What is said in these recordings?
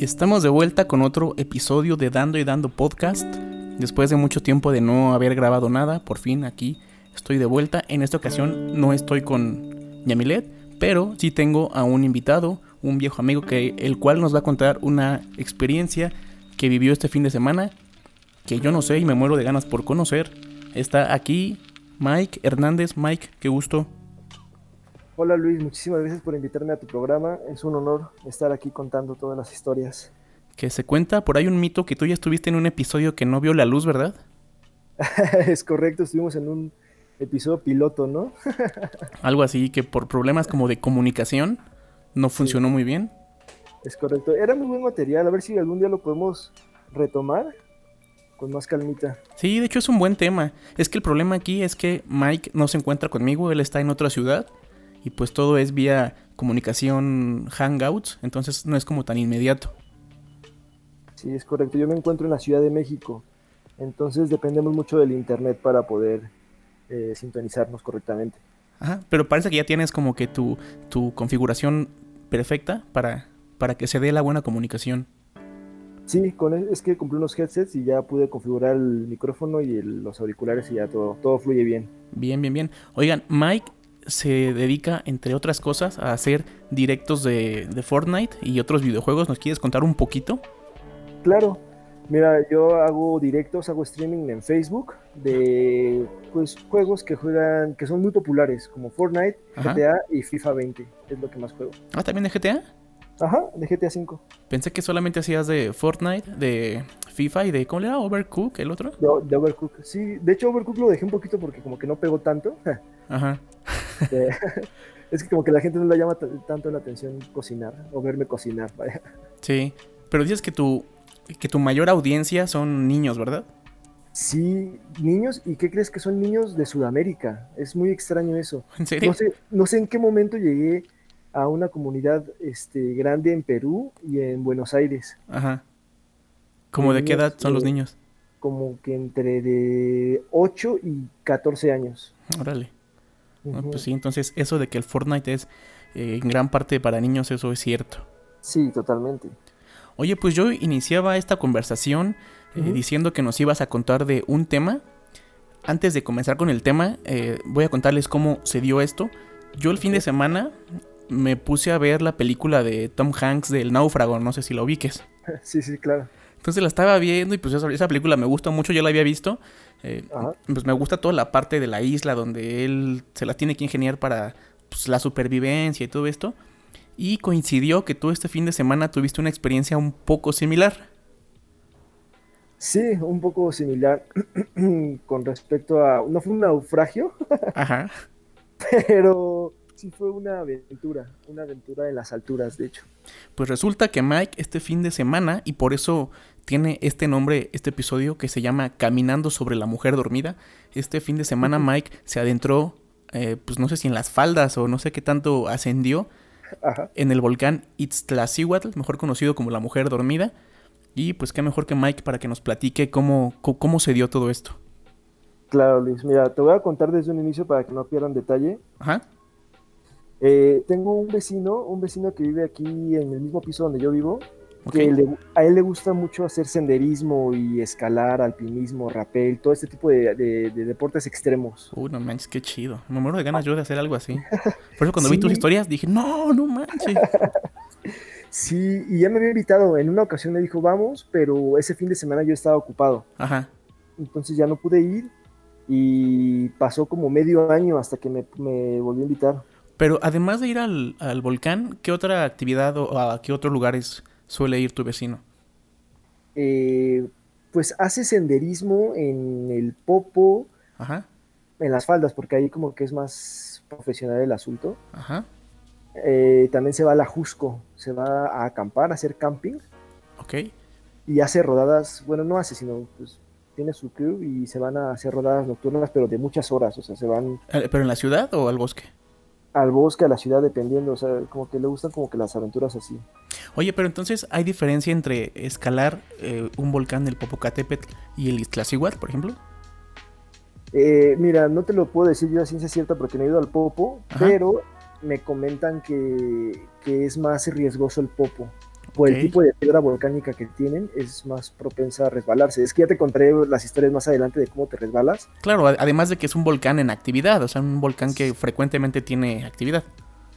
Y estamos de vuelta con otro episodio de Dando y Dando Podcast. Después de mucho tiempo de no haber grabado nada, por fin aquí estoy de vuelta. En esta ocasión no estoy con Yamilet, pero sí tengo a un invitado, un viejo amigo que el cual nos va a contar una experiencia que vivió este fin de semana que yo no sé y me muero de ganas por conocer. Está aquí Mike Hernández. Mike, qué gusto. Hola Luis, muchísimas gracias por invitarme a tu programa. Es un honor estar aquí contando todas las historias. Que se cuenta, por ahí un mito que tú ya estuviste en un episodio que no vio la luz, ¿verdad? es correcto, estuvimos en un episodio piloto, ¿no? Algo así, que por problemas como de comunicación no funcionó muy bien. Es correcto, era muy buen material, a ver si algún día lo podemos retomar con más calmita. Sí, de hecho es un buen tema. Es que el problema aquí es que Mike no se encuentra conmigo, él está en otra ciudad y pues todo es vía comunicación hangouts, entonces no es como tan inmediato. Sí, es correcto. Yo me encuentro en la Ciudad de México, entonces dependemos mucho del internet para poder eh, sintonizarnos correctamente. Ajá, pero parece que ya tienes como que tu, tu configuración perfecta para, para que se dé la buena comunicación. Sí, con es que compré unos headsets y ya pude configurar el micrófono y los auriculares y ya todo, todo fluye bien. Bien, bien, bien. Oigan, Mike se dedica, entre otras cosas, a hacer directos de, Fortnite y otros videojuegos. ¿Nos quieres contar un poquito? Claro. Mira, yo hago directos, hago streaming en Facebook de pues juegos que juegan, que son muy populares, como Fortnite, GTA y FIFA 20. Es lo que más juego. Ah, también de GTA. Ajá, de GTA 5. Pensé que solamente hacías de Fortnite, de FIFA y de. ¿Cómo le era? ¿Overcook el otro? De, Overcook, sí. De hecho, Overcook lo dejé un poquito porque como que no pegó tanto. Ajá. es que como que la gente no le llama tanto la atención cocinar o verme cocinar, vaya. Sí, pero dices que tu, que tu mayor audiencia son niños, ¿verdad? Sí, niños, ¿y qué crees que son niños de Sudamérica? Es muy extraño eso. ¿En serio? No sé, no sé en qué momento llegué a una comunidad este, grande en Perú y en Buenos Aires. Ajá. ¿Cómo de qué edad son los niños? Como que entre de 8 y 14 años. Órale. Pues sí, entonces eso de que el Fortnite es eh, en gran parte para niños, eso es cierto. Sí, totalmente. Oye, pues yo iniciaba esta conversación eh, diciendo que nos ibas a contar de un tema. Antes de comenzar con el tema, eh, voy a contarles cómo se dio esto. Yo el fin de semana me puse a ver la película de Tom Hanks del náufrago, no sé si la ubiques. Sí, sí, claro. Entonces la estaba viendo y pues esa, película me gusta mucho, ya la había visto. Eh, pues me gusta toda la parte de la isla donde él se la tiene que ingeniar para pues, la supervivencia y todo esto. Y coincidió que tú este fin de semana tuviste una experiencia un poco similar. Sí, un poco similar con respecto a... No fue un naufragio. Ajá. Pero sí fue una aventura, una aventura en las alturas, de hecho. Pues resulta que Mike este fin de semana, y por eso tiene este nombre, este episodio que se llama Caminando sobre la mujer dormida, este fin de semana Mike se adentró, eh, pues no sé si en las faldas o no sé qué tanto ascendió, en el volcán Itztlacihuatl, mejor conocido como la mujer dormida. Y pues qué mejor que Mike para que nos platique cómo, cómo se dio todo esto. Claro, Luis. Mira, te voy a contar desde un inicio para que no pierdan detalle. Ajá. Eh, tengo un vecino, un vecino que vive aquí en el mismo piso donde yo vivo, que a él le gusta mucho hacer senderismo y escalar, alpinismo, rapel, todo este tipo de, deportes extremos. Uy, no manches, qué chido. Me muero de ganas yo de hacer algo así. Por eso cuando vi tus historias dije, no, no manches. sí, y ya me había invitado. En una ocasión me dijo, vamos, pero ese fin de semana yo estaba ocupado. Ajá. Entonces ya no pude ir y pasó como medio año hasta que me, me volvió a invitar. Pero además de ir al, volcán, ¿qué otra actividad o a qué otros lugares suele ir tu vecino? Eh, pues hace senderismo en el Popo, Ajá. en las faldas, porque ahí como que es más profesional el asunto. Ajá. Eh, también se va a la Jusco, se va a acampar, a hacer camping. Ok. Y hace rodadas, bueno, no hace, sino pues tiene su crew y se van a hacer rodadas nocturnas, pero de muchas horas, o sea, se van... Eh, ¿Pero en la ciudad o al bosque? Al bosque, a la ciudad, dependiendo, o sea, como que le gustan como que las aventuras así. Oye, pero entonces, ¿hay diferencia entre escalar eh, un volcán del Popocatépetl y el Iztaccíhuatl, por ejemplo? Eh, mira, no te lo puedo decir yo a ciencia cierta porque no he ido al Popo, pero me comentan que, es más riesgoso el Popo. Por el tipo de piedra volcánica que tienen, es más propensa a resbalarse. Es que ya te contaré las historias más adelante de cómo te resbalas. Claro, además de que es un volcán en actividad, o sea, un volcán que frecuentemente tiene actividad.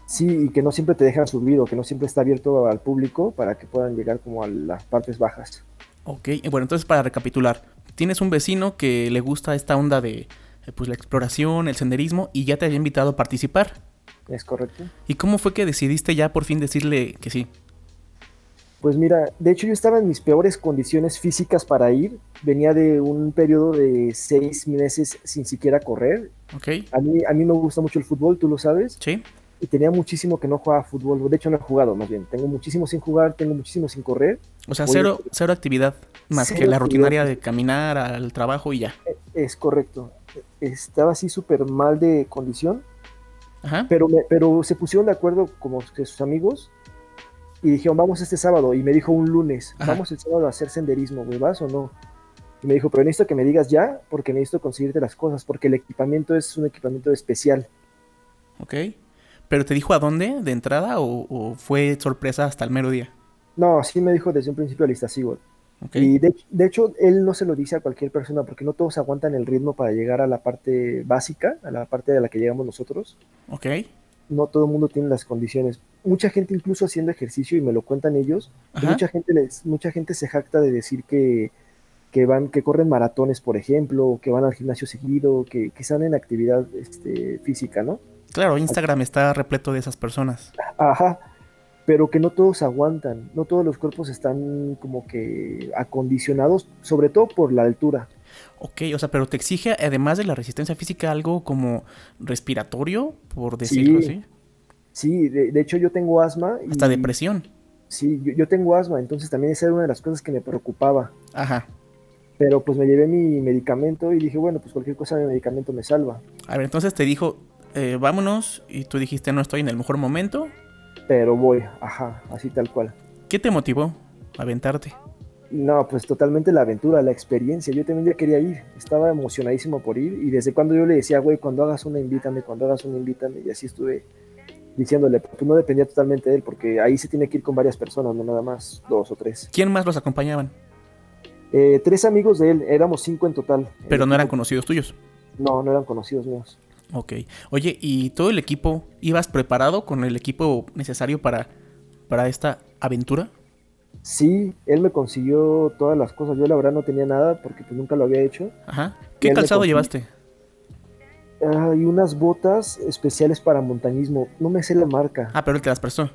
Sí, y que no siempre te dejan subir o que no siempre está abierto al público para que puedan llegar como a las partes bajas. Ok, bueno, entonces para recapitular, tienes un vecino que le gusta esta onda de eh, pues la exploración, el senderismo y ya te había invitado a participar. Es correcto. ¿Y cómo fue que decidiste ya por fin decirle que sí? Pues mira, de hecho yo estaba en mis peores condiciones físicas para ir. Venía de un periodo de seis meses sin siquiera correr. Ok. A mí, a mí me gusta mucho el fútbol, tú lo sabes. Sí y tenía muchísimo que no jugaba fútbol. De hecho, no he jugado, más bien. Tengo muchísimo sin jugar, tengo muchísimo sin correr. O sea, cero, cero actividad, más que la rutinaria de caminar al trabajo y ya. E, es correcto. Estaba así súper mal de condición. Ajá. Pero, pero se pusieron de acuerdo como que sus amigos y dijeron, vamos este sábado. Y me dijo un lunes, vamos el sábado a hacer senderismo, güey, ¿vas o no? Y me dijo, pero necesito que me digas ya, porque necesito conseguirte las cosas, porque el equipamiento es un equipamiento especial. Ok. ¿Pero te dijo a dónde de entrada o, fue sorpresa hasta el mero día? No, sí me dijo desde un principio a lista Okay. Y de, hecho, él no se lo dice a cualquier persona porque no todos aguantan el ritmo para llegar a la parte básica, a la parte de la que llegamos nosotros. Ok. No todo el mundo tiene las condiciones. Mucha gente incluso haciendo ejercicio, y me lo cuentan ellos, mucha gente, les, mucha gente se jacta de decir que, que, van, que corren maratones, por ejemplo, que van al gimnasio seguido, que, que están en actividad este, física, ¿no? Claro, Instagram está repleto de esas personas. Ajá, pero que no todos aguantan, no todos los cuerpos están como que acondicionados, sobre todo por la altura. Ok, o sea, pero te exige, además de la resistencia física, algo como respiratorio, por decirlo así. Sí, de, hecho yo tengo asma. Y, Hasta depresión. Sí, yo, yo, tengo asma, entonces también esa era una de las cosas que me preocupaba. Ajá. Pero pues me llevé mi medicamento y dije, bueno, pues cualquier cosa de medicamento me salva. A ver, entonces te dijo, eh, vámonos, y tú dijiste, no estoy en el mejor momento. Pero voy, ajá, así tal cual. ¿Qué te motivó a aventarte? No, pues totalmente la aventura, la experiencia. Yo también ya quería ir, estaba emocionadísimo por ir y desde cuando yo le decía, güey, cuando hagas una invítame, cuando hagas una invítame, y así estuve diciéndole, pues no dependía totalmente de él, porque ahí se tiene que ir con varias personas, no nada más, dos o tres. ¿Quién más los acompañaban? Eh, tres amigos de él, éramos cinco en total. Pero no eran conocidos tuyos. No, no eran conocidos míos. Ok. Oye, ¿y todo el equipo, ibas preparado con el equipo necesario para, para esta aventura? Sí, él me consiguió todas las cosas. Yo la verdad no tenía nada porque pues, nunca lo había hecho. Ajá. ¿Qué calzado llevaste? Hay unas botas especiales para montañismo. No me sé la marca. Ah, pero él te las prestó.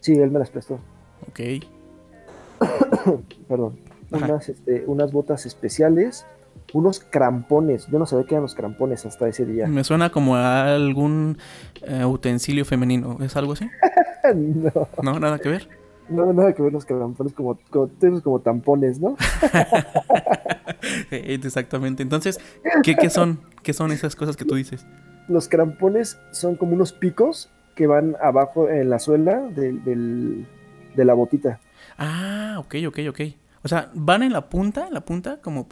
Sí, él me las prestó. Ok. Perdón. Unas, este, unas botas especiales unos crampones. Yo no sabía qué eran los crampones hasta ese día. Me suena como a algún eh, utensilio femenino. ¿Es algo así? no. ¿No? ¿Nada que ver? No, nada que ver los crampones como, como, como tampones, ¿no? Exactamente. Entonces, ¿qué, ¿qué, son? ¿Qué son esas cosas que tú dices? Los crampones son como unos picos que van abajo en la suela de, de la botita. Ah, ok, ok, ok. O sea, van en la punta, en la punta, como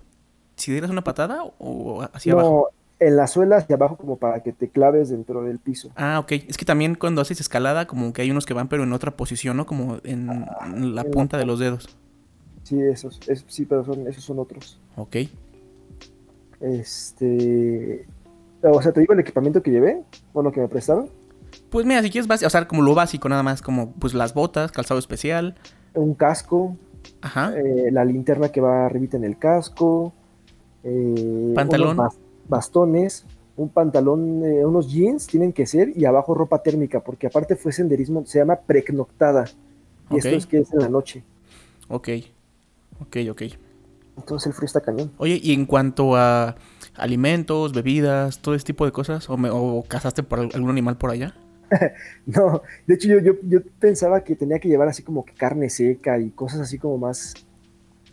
si dieras una patada o hacia abajo? En la suela hacia abajo como para que te claves dentro del piso. Ah, ok. Es que también cuando haces escalada como que hay unos que van pero en otra posición, ¿no? Como en, la punta de los dedos. Sí, esos, sí, pero son, esos son otros. Ok. Este... O sea, te digo el equipamiento que llevé, o lo que me prestaron. Pues mira, si quieres, básico, o sea, como lo básico nada más, como pues las botas, calzado especial. Un casco. Ajá. Eh, la linterna que va arribita en el casco eh, pantalón. Bastones, un pantalón, eh, unos jeans tienen que ser y abajo ropa térmica, porque aparte fue senderismo, se llama precnoctada. Y esto es que es en la noche. Ok, ok, ok. Entonces el frío está cañón. Oye, y en cuanto a alimentos, bebidas, todo ese tipo de cosas, ¿o, o cazaste por algún animal por allá? no, de hecho yo, yo, yo, pensaba que tenía que llevar así como que carne seca y cosas así como más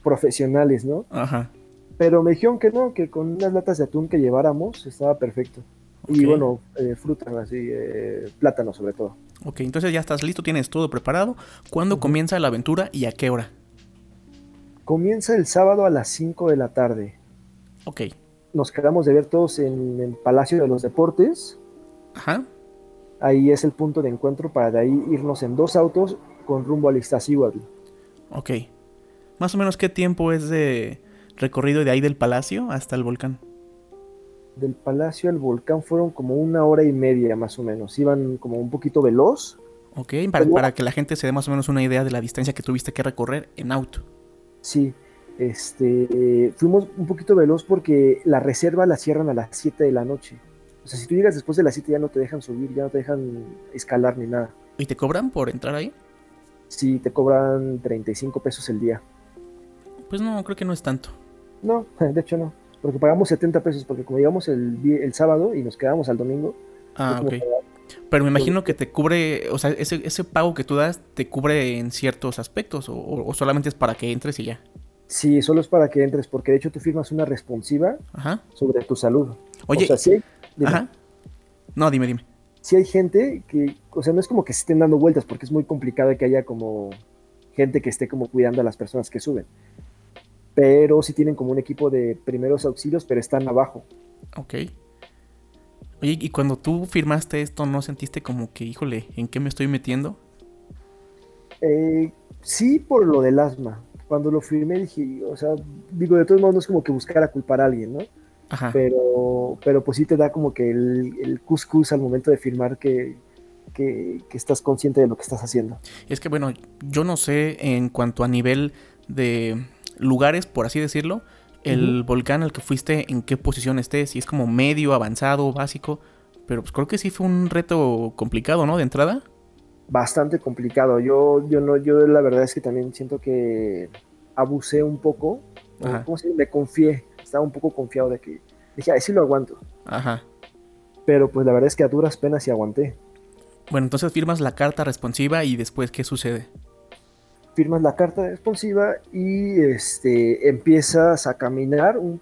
profesionales, ¿no? Ajá. Pero me dijeron que no, que con unas latas de atún que lleváramos estaba perfecto. Y bueno, eh, frutas así, eh, plátano sobre todo. Ok, entonces ya estás listo, tienes todo preparado. ¿Cuándo comienza la aventura y a qué hora? Comienza el sábado a las 5 de la tarde. Ok. Nos quedamos de ver todos en el Palacio de los Deportes. Ajá. Ahí es el punto de encuentro para de ahí irnos en dos autos con rumbo al Iztaccíhuatl. Ok. ¿Más o menos qué tiempo es de recorrido de ahí del palacio hasta el volcán? Del palacio al volcán fueron como una hora y media más o menos. Iban como un poquito veloz. Ok, para, para que la gente se dé más o menos una idea de la distancia que tuviste que recorrer en auto. Sí, este, fuimos un poquito veloz porque la reserva la cierran a las 7 de la noche. O sea, si tú llegas después de las 7 ya no te dejan subir, ya no te dejan escalar ni nada. ¿Y te cobran por entrar ahí? Sí, te cobran 35 pesos el día. Pues no, creo que no es tanto. No, de hecho no. Porque pagamos 70 pesos, porque como llegamos el, el sábado y nos quedamos al domingo. Ah, ok. Pero me imagino que te cubre, o sea, ese, ese pago que tú das te cubre en ciertos aspectos, o solamente es para que entres y ya. Sí, solo es para que entres, porque de hecho tú firmas una responsiva sobre tu salud. Oye, o sea, Ajá. No, dime, dime. Si hay gente que, o sea, no es como que se estén dando vueltas, porque es muy complicado que haya como gente que esté como cuidando a las personas que suben. Pero sí tienen como un equipo de primeros auxilios, pero están abajo. Ok. Oye, y cuando tú firmaste esto, ¿no sentiste como que, híjole, ¿en qué me estoy metiendo? Eh, sí, por lo del asma cuando lo firmé dije, o sea, digo, de todos modos no es como que buscar a culpar a alguien, ¿no? Ajá. Pero, pero pues sí te da como que el, el cuscús al momento de firmar que, que, estás consciente de lo que estás haciendo. Es que bueno, yo no sé en cuanto a nivel de lugares, por así decirlo, el volcán al que fuiste, en qué posición esté, si es como medio, avanzado, básico, pero pues creo que sí fue un reto complicado, ¿no? De entrada bastante complicado. Yo, yo no, yo la verdad es que también siento que abusé un poco. ¿Cómo se Me confié. Estaba un poco confiado de que dije, ay, sí lo aguanto. Ajá. Pero pues la verdad es que a duras penas sí aguanté. Bueno, entonces firmas la carta responsiva y después, ¿qué sucede? Firmas la carta responsiva y este empiezas a caminar. Un...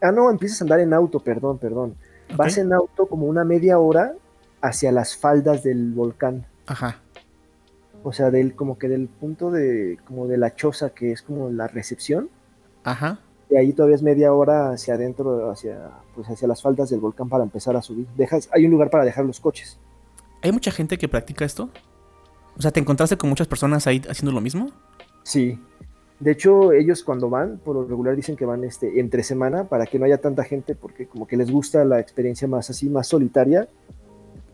Ah, no, empiezas a andar en auto, perdón, perdón. Vas en auto como una media hora hacia las faldas del volcán. Ajá o sea, del como que del punto de como de la choza que es como la recepción. Ajá. Y ahí todavía es media hora hacia adentro, hacia pues hacia las faldas del volcán para empezar a subir. Dejas, hay un lugar para dejar los coches. ¿Hay mucha gente que practica esto? O sea, ¿te encontraste con muchas personas ahí haciendo lo mismo? Sí. De hecho, ellos cuando van, por lo regular dicen que van este, entre semana para que no haya tanta gente, porque como que les gusta la experiencia más así, más solitaria.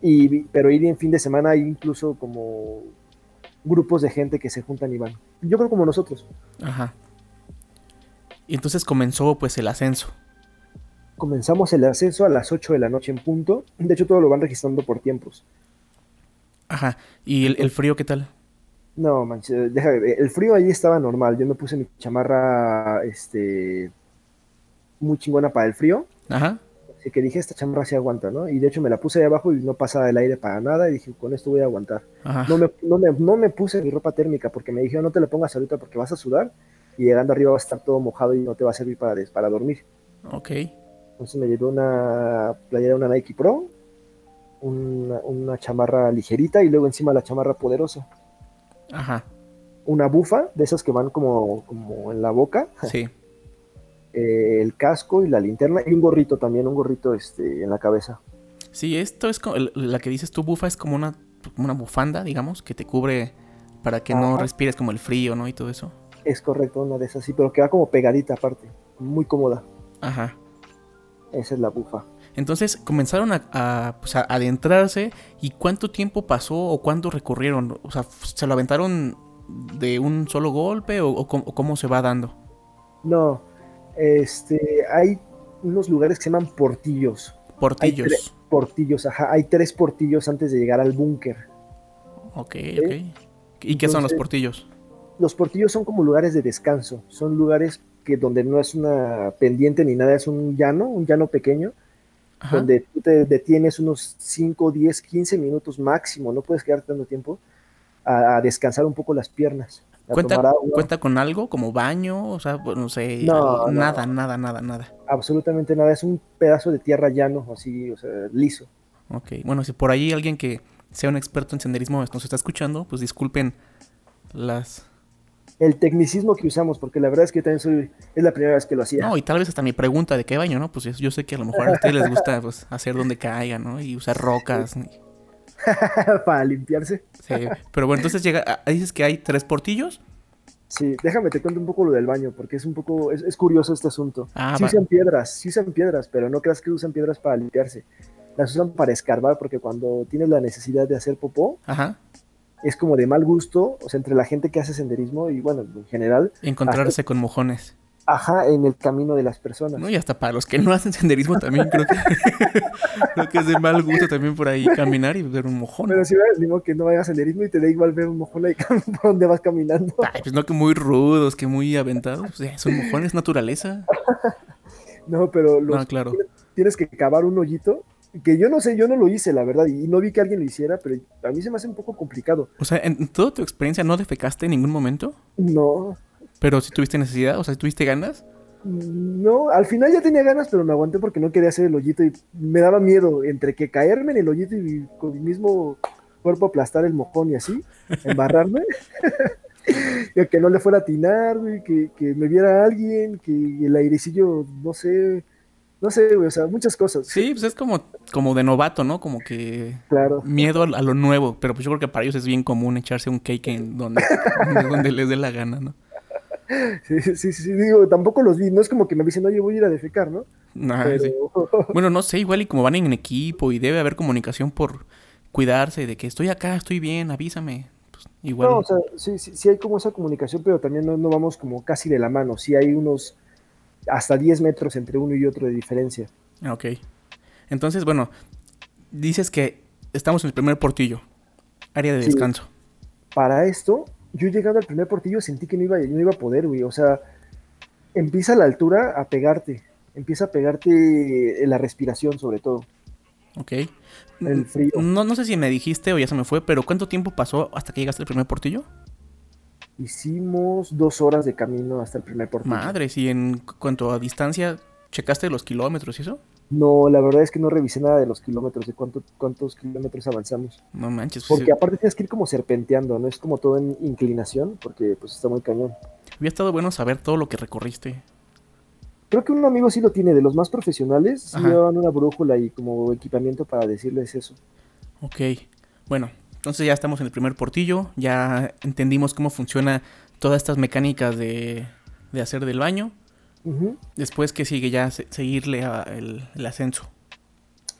Y, pero ir en fin de semana hay incluso como grupos de gente que se juntan y van. Yo creo como nosotros. Ajá. Y entonces comenzó pues el ascenso. Comenzamos el ascenso a las 8 de la noche en punto. De hecho, todo lo van registrando por tiempos. Ajá. ¿Y el, frío qué tal? No, manches, déjame El frío ahí estaba normal. Yo me puse mi chamarra, este, muy chingona para el frío. Ajá que dije, esta chamarra se aguanta, ¿no? Y de hecho me la puse ahí abajo y no pasaba el aire para nada y dije, con esto voy a aguantar. No me, no, me, puse mi ropa térmica porque me dijeron, no te la pongas ahorita porque vas a sudar y llegando arriba va a estar todo mojado y no te va a servir para, para dormir. Ok. Entonces me llevé una playera, una Nike Pro, una, una chamarra ligerita y luego encima la chamarra poderosa. Ajá. Una bufa, de esas que van como, como en la boca. Sí. Eh, el casco y la linterna y un gorrito también, un gorrito este, en la cabeza. Sí, esto es como, la que dices tú, bufa, es como una, una bufanda, digamos, que te cubre para que no respires como el frío, ¿no? Y todo eso. Es correcto, una de esas, sí, pero queda como pegadita aparte, muy cómoda. Ajá. Esa es la bufa. Entonces comenzaron a, pues, adentrarse y cuánto tiempo pasó o cuánto recorrieron. O sea, ¿se lo aventaron de un solo golpe o cómo se va dando? No, este, hay unos lugares que se llaman portillos. Portillos. Portillos, ajá. Hay tres portillos antes de llegar al búnker. Ok, ok. ¿Y qué son los portillos? Los portillos son como lugares de descanso. Son lugares que donde no es una pendiente ni nada, es un llano, un llano pequeño, donde tú te detienes unos 5, 10, 15 minutos máximo, no puedes quedarte tanto tiempo, a descansar un poco las piernas. ¿Cuenta, con algo como baño? O sea, no sé, nada, nada, nada, nada. Absolutamente nada, es un pedazo de tierra llano, así, o sea, liso. Ok, bueno, si por ahí alguien que sea un experto en senderismo nos está escuchando, pues disculpen las... El tecnicismo que usamos, porque la verdad es que también soy, es la primera vez que lo hacía. No, y tal vez hasta mi pregunta de qué baño, ¿no? Pues yo sé que a lo mejor a ustedes les gusta pues, hacer donde caiga, ¿no? Y usar rocas. para limpiarse. Sí, pero bueno, entonces llega, ah, dices que hay tres portillos. Sí, déjame te cuento un poco lo del baño, porque es un poco, es, curioso este asunto. Ah, sí usan piedras, sí usan piedras, pero no creas que usan piedras para limpiarse. Las usan para escarbar, porque cuando tienes la necesidad de hacer popó, es como de mal gusto, o sea, entre la gente que hace senderismo y bueno, en general. Encontrarse con mojones. Ajá, en el camino de las personas. No, y hasta para los que no hacen senderismo también creo que, creo que es de mal gusto también por ahí caminar y ver un mojón. Pero si ves, digo que no vayas a senderismo y te da igual ver un mojón ahí por donde vas caminando. Ay, pues no que muy rudos, que muy aventados. Pues, son mojones, naturaleza. no, pero los, claro. tienes que cavar un hoyito que yo no sé, yo no lo hice, la verdad, y no vi que alguien lo hiciera, pero a mí se me hace un poco complicado. O sea, ¿en toda tu experiencia no defecaste en ningún momento? No. Pero si tuviste necesidad, o sea, si tuviste ganas. No, al final ya tenía ganas, pero me aguanté porque no quería hacer el hoyito y me daba miedo entre que caerme en el hoyito y con mi mismo cuerpo aplastar el mojón y así, embarrarme. que no le fuera a atinar, que, que me viera alguien, que el airecillo, no sé, no sé, güey, o sea, muchas cosas. Sí, pues es como, como de novato, ¿no? Como que claro. miedo a, lo nuevo, pero pues yo creo que para ellos es bien común echarse un cake en donde, donde les dé la gana, ¿no? Sí, sí, sí, digo, tampoco los vi, no es como que me dicen, oye, voy a ir a defecar, ¿no? bueno, no sé, igual y como van en equipo y debe haber comunicación por cuidarse de que estoy acá, estoy bien, avísame. Pues, igual. No, o sea, sí, sí, sí hay como esa comunicación, pero también no, vamos como casi de la mano, sí hay unos hasta 10 metros entre uno y otro de diferencia. Ok. Entonces, bueno, dices que estamos en el primer portillo, área de descanso. Para esto, yo llegando al primer portillo sentí que no iba, no iba a poder, güey. O sea, empieza la altura a pegarte. Empieza a pegarte la respiración, sobre todo. Ok. El frío. No, no sé si me dijiste o ya se me fue, pero ¿cuánto tiempo pasó hasta que llegaste al primer portillo? Hicimos dos horas de camino hasta el primer portillo. Madre, ¿y en cuanto a distancia, checaste los kilómetros y eso? No, la verdad es que no revisé nada de los kilómetros, de cuánto, cuántos kilómetros avanzamos. No manches. Pues porque aparte tienes que ir como serpenteando, no es como todo en inclinación, porque pues está muy cañón. Hubiera estado bueno saber todo lo que recorriste. Creo que un amigo sí lo tiene, de los más profesionales, sí llevan una brújula y como equipamiento para decirles eso. Ok, bueno, entonces ya estamos en el primer portillo, ya entendimos cómo funciona todas estas mecánicas de, de hacer del baño. Después que sigue ya seguirle el, ascenso.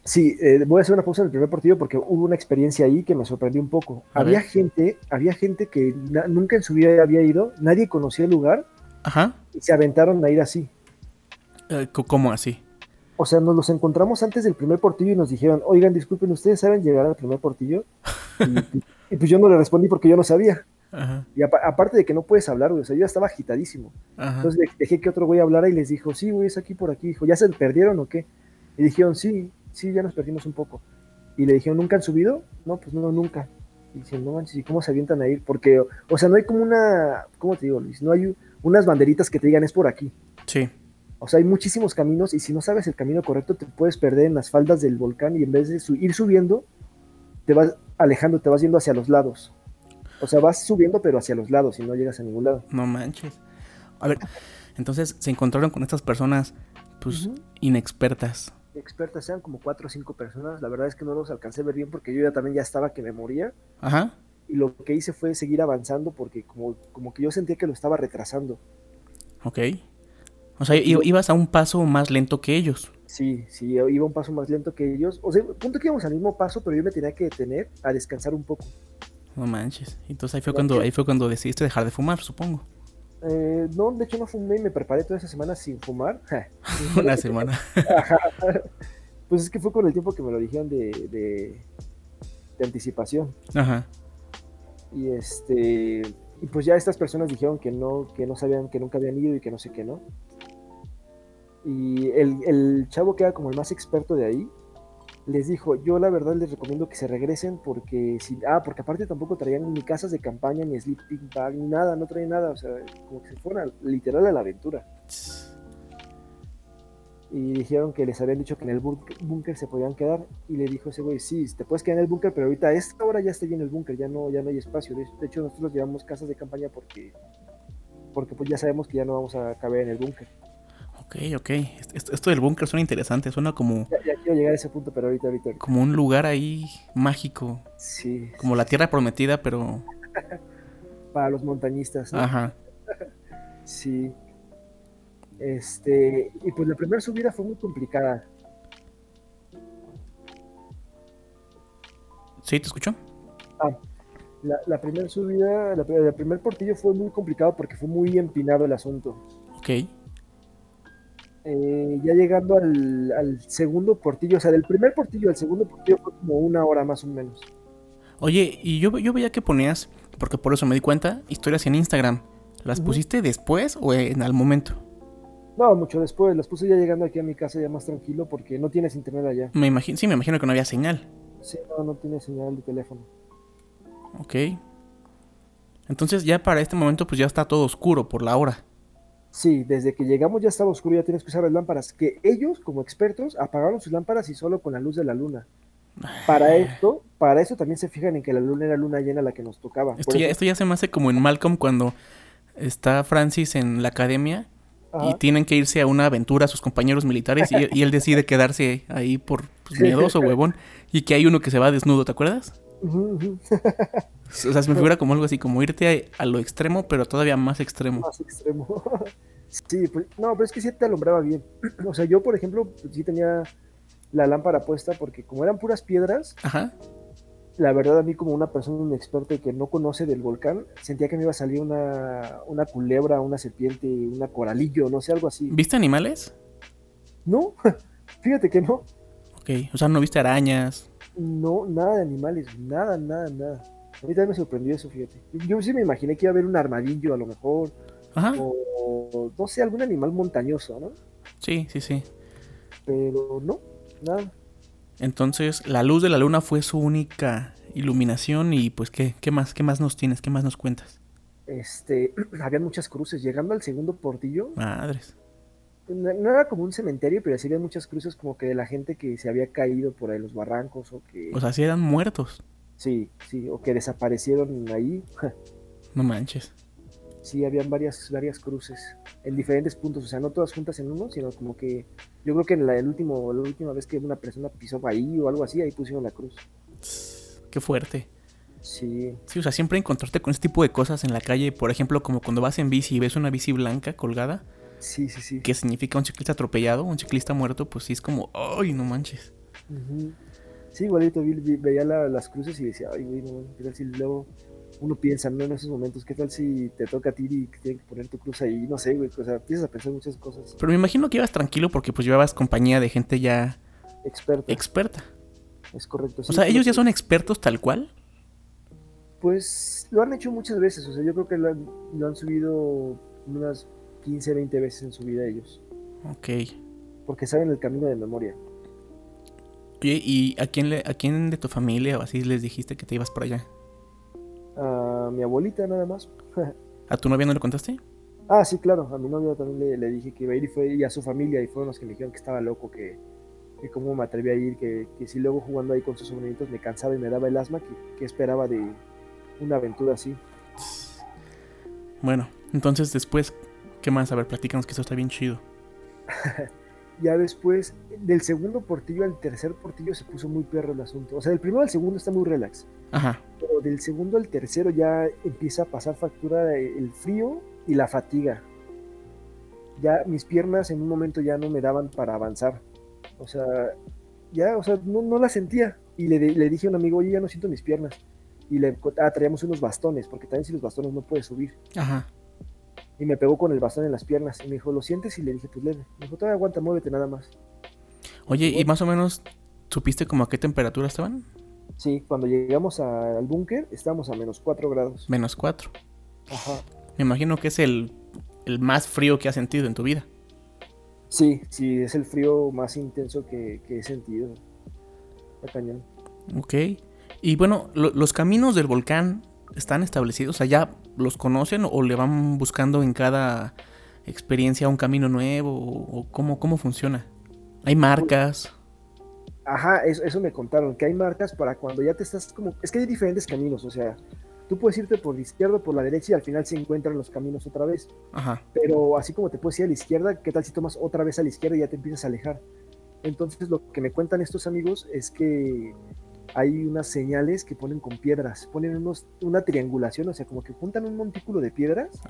Sí, eh, voy a hacer una pausa en el primer partido porque hubo una experiencia ahí que me sorprendió un poco. había gente, había gente que nunca en su vida había ido, nadie conocía el lugar. Ajá. Y se aventaron a ir así. Eh, ¿Cómo así? O sea, nos los encontramos antes del primer portillo y nos dijeron, oigan, disculpen, ¿ustedes saben llegar al primer portillo? y pues yo no le respondí porque yo no sabía. Y aparte de que no puedes hablar, güey, o sea, yo ya estaba agitadísimo. Entonces dejé que otro güey hablara y les dijo, sí, güey, es aquí por aquí. Dijo, ¿ya se perdieron o qué? Y dijeron, sí, sí, ya nos perdimos un poco. Y le dijeron, ¿nunca han subido? No, pues no, nunca. Y dicen, no manches, ¿y cómo se avientan a ir? Porque, o sea, no hay como una, ¿cómo te digo, Luis? No hay unas banderitas que te digan, es por aquí. Sí. O sea, hay muchísimos caminos y si no sabes el camino correcto, te puedes perder en las faldas del volcán y en vez de ir subiendo, te vas alejando, te vas yendo hacia los lados. O sea, vas subiendo pero hacia los lados y no llegas a ningún lado. No manches. A ver, entonces se encontraron con estas personas, pues, inexpertas. Expertas, eran como cuatro o cinco personas. La verdad es que no los alcancé a ver bien porque yo ya también ya estaba que me moría. Ajá. Y lo que hice fue seguir avanzando porque como, como que yo sentía que lo estaba retrasando. Ok. O sea, ibas a un paso más lento que ellos. Sí, sí, iba un paso más lento que ellos. O sea, punto que íbamos al mismo paso, pero yo me tenía que detener a descansar un poco. No manches. Entonces ahí fue cuando, ahí fue cuando decidiste dejar de fumar, supongo. Eh, no, de hecho no fumé y me preparé toda esa semana sin fumar. Una semana. Pues es que fue con el tiempo que me lo dijeron de, de, anticipación. Ajá. Y este. Y pues ya estas personas dijeron que no, que no sabían, que nunca habían ido y que no sé qué, ¿no? Y el, chavo que era como el más experto de ahí, les dijo, yo la verdad les recomiendo que se regresen porque si, ah, porque aparte tampoco traían ni casas de campaña, ni sleeping bag, ni nada, no traían nada, o sea, como que se fueron literal a la aventura. Y dijeron que les habían dicho que en el búnker se podían quedar y le dijo ese güey, sí, te puedes quedar en el búnker, pero ahorita a esta hora ya está lleno el búnker, ya no, ya no hay espacio. De, hecho, nosotros llevamos casas de campaña porque, porque pues ya sabemos que ya no vamos a caber en el búnker. Ok, ok. Esto, del búnker suena interesante, suena como... Ya, quiero llegar a ese punto, pero ahorita, ahorita, Como un lugar ahí mágico. Sí. Como la tierra prometida, pero... Para los montañistas. Ajá. Sí. Este, y pues la primera subida fue muy complicada. Sí, ¿te escucho? Ah, la, primera subida, el primer portillo fue muy complicado porque fue muy empinado el asunto. Ok. Eh, ya llegando al, segundo portillo, o sea, del primer portillo al segundo portillo fue como una hora más o menos. Oye, y yo, yo veía que ponías, porque por eso me di cuenta, historias en Instagram. ¿Las pusiste después o en al momento? No, mucho después. Las puse ya llegando aquí a mi casa ya más tranquilo porque no tienes internet allá. Me imagino, sí, me imagino que no había señal. Sí, no, no tiene señal de teléfono. Ok. Entonces ya para este momento pues ya está todo oscuro por la hora. Sí, desde que llegamos ya estaba oscuro, ya tienes que usar las lámparas. Que ellos, como expertos, apagaron sus lámparas y solo con la luz de la luna. Para ah. esto, para eso también se fijan en que la luna era luna llena la que nos tocaba. Esto, ya, esto ya se me hace como en Malcolm cuando está Francis en la academia y tienen que irse a una aventura a sus compañeros militares y, él decide quedarse ahí por pues, miedoso, huevón. Y que hay uno que se va desnudo, ¿te acuerdas? o sea, se me figura como algo así, como irte a, lo extremo, pero todavía más extremo. Más extremo. sí, pues, no, pero es que sí te alumbraba bien. O sea, yo, por ejemplo, sí tenía la lámpara puesta porque como eran puras piedras, Ajá la verdad a mí como una persona, un experto que no conoce del volcán, sentía que me iba a salir una, una culebra, una serpiente, una coralillo, no sé, algo así. ¿Viste animales? No, fíjate que no. Ok, o sea, ¿no viste arañas? No, nada de animales, nada, nada, nada. A mí también me sorprendió eso, fíjate. Yo sí me imaginé que iba a haber un armadillo a lo mejor. Ajá. O, no sé, algún animal montañoso, ¿no? Sí, sí, sí. Pero no, nada. Entonces, la luz de la luna fue su única iluminación y pues ¿qué, qué más qué más nos tienes? ¿Qué más nos cuentas? Este, habían muchas cruces llegando al segundo portillo. Madres. No, era como un cementerio, pero sí había muchas cruces como que de la gente que se había caído por ahí los barrancos o que O sea, sí eran muertos. Sí, sí, o que desaparecieron ahí. no manches. Sí, habían varias varias cruces en diferentes puntos, o sea, no todas juntas en uno, sino como que yo creo que en la, el último, la última vez que una persona pisó ahí o algo así, ahí pusieron la cruz. Qué fuerte. Sí. Sí, o sea, siempre encontrarte con este tipo de cosas en la calle, por ejemplo, como cuando vas en bici y ves una bici blanca colgada. Sí, sí, sí. Que significa un ciclista atropellado, un ciclista muerto, pues sí es como, ¡ay, no manches! Sí, igualito veía las cruces y decía, ay, güey, no, ¿qué tal si luego uno piensa, ¿no? En esos momentos, ¿qué tal si te toca a ti y tienes que poner tu cruz ahí? No sé, güey, o sea, empiezas a pensar muchas cosas. Pero me imagino que ibas tranquilo porque pues llevabas compañía de gente ya... Experta. Experta. Es correcto. o sea, ¿ellos ya son expertos tal cual? Pues lo han hecho muchas veces, o sea, yo creo que lo han, subido unas 15, 20 veces en su vida ellos. Ok. Porque saben el camino de memoria. Oye, ¿y a quién, le, a quién de tu familia o así les dijiste que te ibas para allá? a mi abuelita nada más. ¿A tu novia no le contaste? Ah, sí, claro, a mi novia también le, dije que iba a ir y, fue, y a su familia y fueron los que me dijeron que estaba loco, que, que cómo me atreví a ir, que, que, si luego jugando ahí con sus sobrinitos me cansaba y me daba el asma, que, esperaba de una aventura así. Bueno, entonces después, ¿qué más? A ver, platícanos que esto está bien chido. ya después, del segundo portillo al tercer portillo se puso muy perro el asunto. O sea, del primero al segundo está muy relax. Ajá. Pero del segundo al tercero ya empieza a pasar factura el frío y la fatiga. Ya mis piernas en un momento ya no me daban para avanzar. O sea, ya, o sea, no, no la sentía. Y le, le, dije a un amigo, oye, ya no siento mis piernas. Y le ah, traíamos unos bastones, porque también si los bastones no puedes subir. Ajá y me pegó con el bastón en las piernas y me dijo, ¿lo sientes? Y le dije, pues leve. Me dijo, todavía aguanta, muévete nada más. Oye, ¿y más o menos supiste como a qué temperatura estaban? Sí, cuando llegamos al búnker estábamos a menos 4 grados. Menos 4. Ajá. Me imagino que es el, el más frío que has sentido en tu vida. Sí, sí, es el frío más intenso que, he sentido. Está cañón. Ok. Y bueno, los caminos del volcán están establecidos, o sea, ya los conocen o le van buscando en cada experiencia un camino nuevo o, cómo, cómo funciona. ¿Hay marcas? Ajá, eso, me contaron, que hay marcas para cuando ya te estás como... Es que hay diferentes caminos, o sea, tú puedes irte por la izquierda o por la derecha y al final se encuentran los caminos otra vez. Ajá. Pero así como te puedes ir a la izquierda, ¿qué tal si tomas otra vez a la izquierda y ya te empiezas a alejar? Entonces lo que me cuentan estos amigos es que hay unas señales que ponen con piedras, ponen unos, una triangulación, o sea, como que juntan un montículo de piedras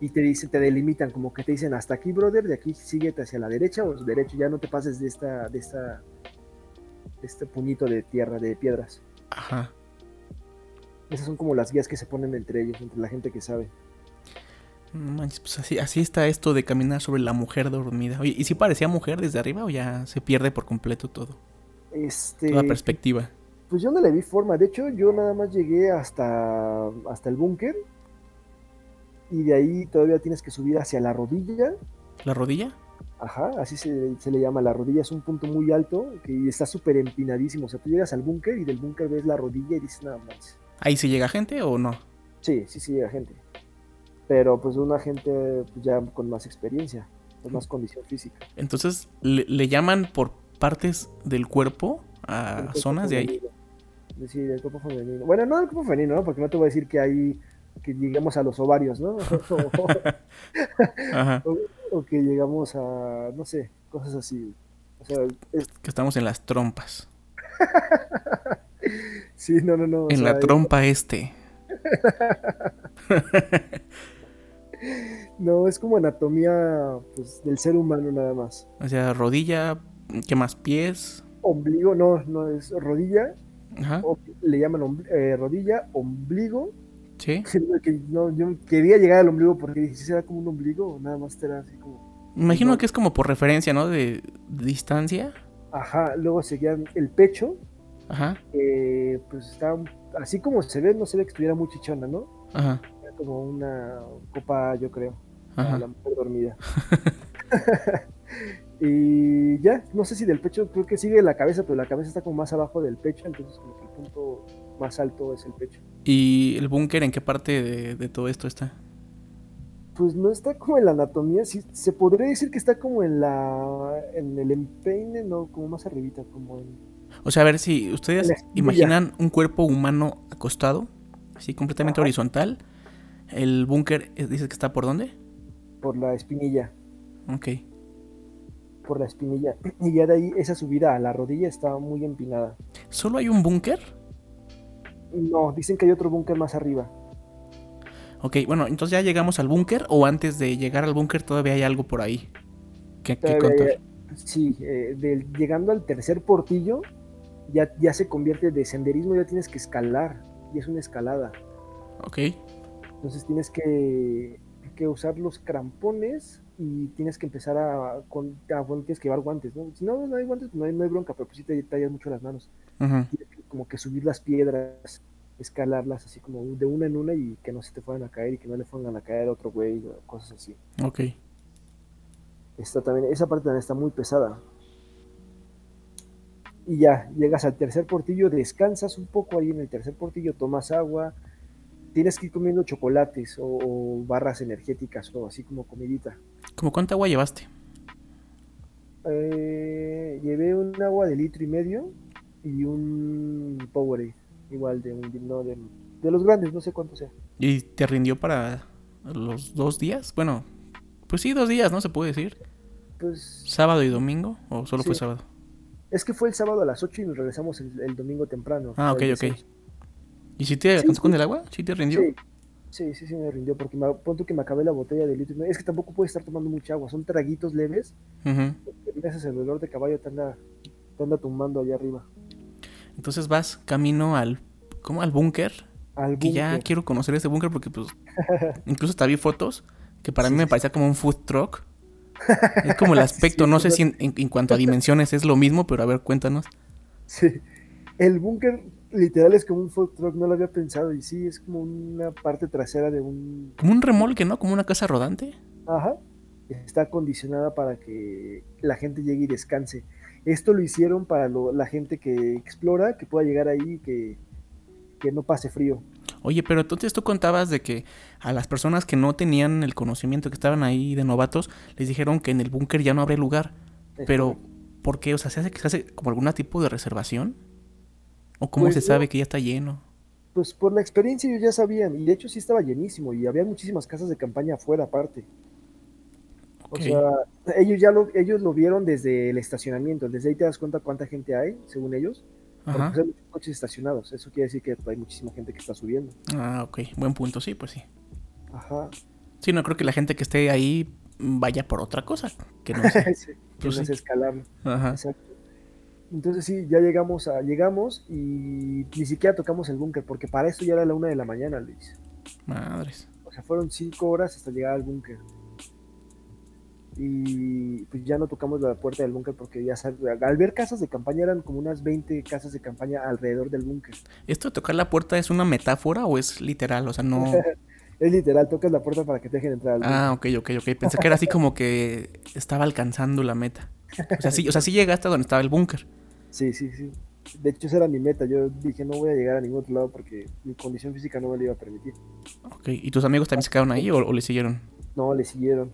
y te dicen, te delimitan, como que te dicen hasta aquí, brother, de aquí síguete hacia la derecha o derecho, ya no te pases de esta, de esta, de este puñito de tierra, de piedras. Ajá. Esas son como las guías que se ponen entre ellos, entre la gente que sabe. Manches, pues así, así está esto de caminar sobre la mujer dormida. Oye, ¿y si parecía mujer desde arriba o ya se pierde por completo todo? Este. Toda perspectiva. Pues yo no le vi forma. De hecho, yo nada más llegué hasta, hasta el búnker y de ahí todavía tienes que subir hacia la rodilla. ¿La rodilla? Ajá, así se, le llama. La rodilla es un punto muy alto que está súper empinadísimo. O sea, tú llegas al búnker y del búnker ves la rodilla y dices nada más. ¿Ahí se llega gente o no? Sí, sí, sí llega gente. Pero pues una gente pues, ya con más experiencia, con más condición física. Entonces, ¿le, llaman por partes del cuerpo a zonas de ahí? Sí, del cuerpo femenino. Bueno, no del cuerpo femenino, ¿no? Porque no te voy a decir que hay que lleguemos a los ovarios, ¿no? o, que llegamos a, no sé, cosas así. O sea, Que estamos en las trompas. sí, no, no, no. En la trompa este. no, es como anatomía pues, del ser humano nada más. O sea, rodilla, ¿qué más? Pies. Ombligo, no, no, es rodilla. Ajá. le llaman eh, rodilla, ombligo, Sí. Que, no, yo quería llegar al ombligo porque dije, si será como un ombligo o nada más era así como. Imagino que es como por referencia, ¿no? De, distancia. Ajá, luego seguían el pecho. Ajá. pues está así como se ve, no se ve que estuviera muy chichona, ¿no? Ajá. Era como una copa, yo creo. Ajá. La mujer dormida. y ya, no sé si del pecho, creo que sigue la cabeza, pero la cabeza está como más abajo del pecho, entonces como que el punto más alto es el pecho. ¿Y el búnker en qué parte de, todo esto está? Pues no está como en la anatomía, sí, se podría decir que está como en la en el empeine, no, como más arribita, como en... O sea, a ver si ustedes imaginan un cuerpo humano acostado, así completamente horizontal, el búnker eh, dices que está por dónde? Por la espinilla. Ok. Por la espinilla. Y ya de ahí esa subida a la rodilla está muy empinada. ¿Solo hay un búnker? No, dicen que hay otro búnker más arriba. Ok, bueno, entonces ya llegamos al búnker o antes de llegar al búnker todavía hay algo por ahí que, contar. Sí, eh, llegando al tercer portillo ya, ya se convierte de senderismo, ya tienes que escalar y es una escalada. Ok. Entonces tienes que, que usar los crampones y tienes que empezar a, con, tienes que llevar guantes, ¿no? Si no, no hay guantes, no hay, no hay bronca, pero pues sí te tallas mucho las manos. Tienes que como que subir las piedras, escalarlas así como de una en una y que no se te fueran a caer y que no le fueran a caer a otro güey, cosas así. Ok. Está también, esa parte también está muy pesada. Y ya, llegas al tercer portillo, descansas un poco ahí en el tercer portillo, tomas agua, tienes que ir comiendo chocolates o, barras energéticas o así como comidita. ¿Cómo cuánta agua llevaste? Eh, llevé un agua de litro y medio y un Powerade, igual de, un, de, de los grandes, no sé cuánto sea. ¿Y te rindió para los dos días? Bueno, pues sí, dos días, ¿no? Se puede decir. Pues... ¿Sábado y domingo o solo fue sábado? Es que fue el sábado a las 8 y nos regresamos el, domingo temprano. Ah, ok, ok. ¿Y si te alcanzó con el agua? ¿Sí te rindió? Sí, sí, sí, me rindió porque me, punto que me acabé la botella de litro. Es que tampoco puedes estar tomando mucha agua, son traguitos leves. Uh Gracias el dolor de caballo te anda, te anda tumbando allá arriba. Entonces vas camino al, ¿cómo? Al búnker. Al que ya quiero conocer este búnker porque pues incluso hasta vi fotos que para mí me parecía como un food truck. Es como el aspecto, no sé si en, cuanto a dimensiones es lo mismo, pero a ver, cuéntanos. Sí, el búnker literal es como un food truck, no lo había pensado, y sí, es como una parte trasera de un... Como un remolque, ¿no? Como una casa rodante. Ajá, está acondicionada para que la gente llegue y descanse. Esto lo hicieron para la gente que explora, que pueda llegar ahí, que, que no pase frío. Oye, pero entonces tú contabas de que a las personas que no tenían el conocimiento, que estaban ahí de novatos, les dijeron que en el búnker ya no habría lugar. pero, ¿por qué? O sea, ¿se hace, ¿se hace como algún tipo de reservación? ¿O cómo pues se sabe que ya está lleno? Pues por la experiencia ellos ya sabían, y de hecho sí estaba llenísimo, y había muchísimas casas de campaña afuera aparte. O sea, ellos ya lo, ellos lo vieron desde el estacionamiento, desde ahí te das cuenta cuánta gente hay, según ellos. Ajá. Pues hay muchos coches estacionados, eso quiere decir que hay muchísima gente que está subiendo. Ah, ok, buen punto, sí, pues sí. Ajá. Sí, no creo que la gente que esté ahí vaya por otra cosa. Que no, sí, pues es escalable. Ajá. Exacto. Entonces sí, ya llegamos a, llegamos y ni siquiera tocamos el búnker, porque para eso ya era la una de la mañana, Luis. Madres. O sea, fueron cinco horas hasta llegar al búnker. Y pues ya no tocamos la puerta del búnker porque ya al ver casas de campaña eran como unas 20 casas de campaña alrededor del búnker. ¿Esto de tocar la puerta es una metáfora o es literal? O sea, no... es literal, tocas la puerta para que te dejen entrar. Al ah, ok, ok, ok. Pensé que era así como que estaba alcanzando la meta. O sea, sí, o sea, sí llegaste a donde estaba el búnker. Sí, sí, sí. De hecho, esa era mi meta. Yo dije, no voy a llegar a ningún otro lado porque mi condición física no me lo iba a permitir. Ok, ¿y tus amigos también se quedaron ahí o, le siguieron? No, le siguieron.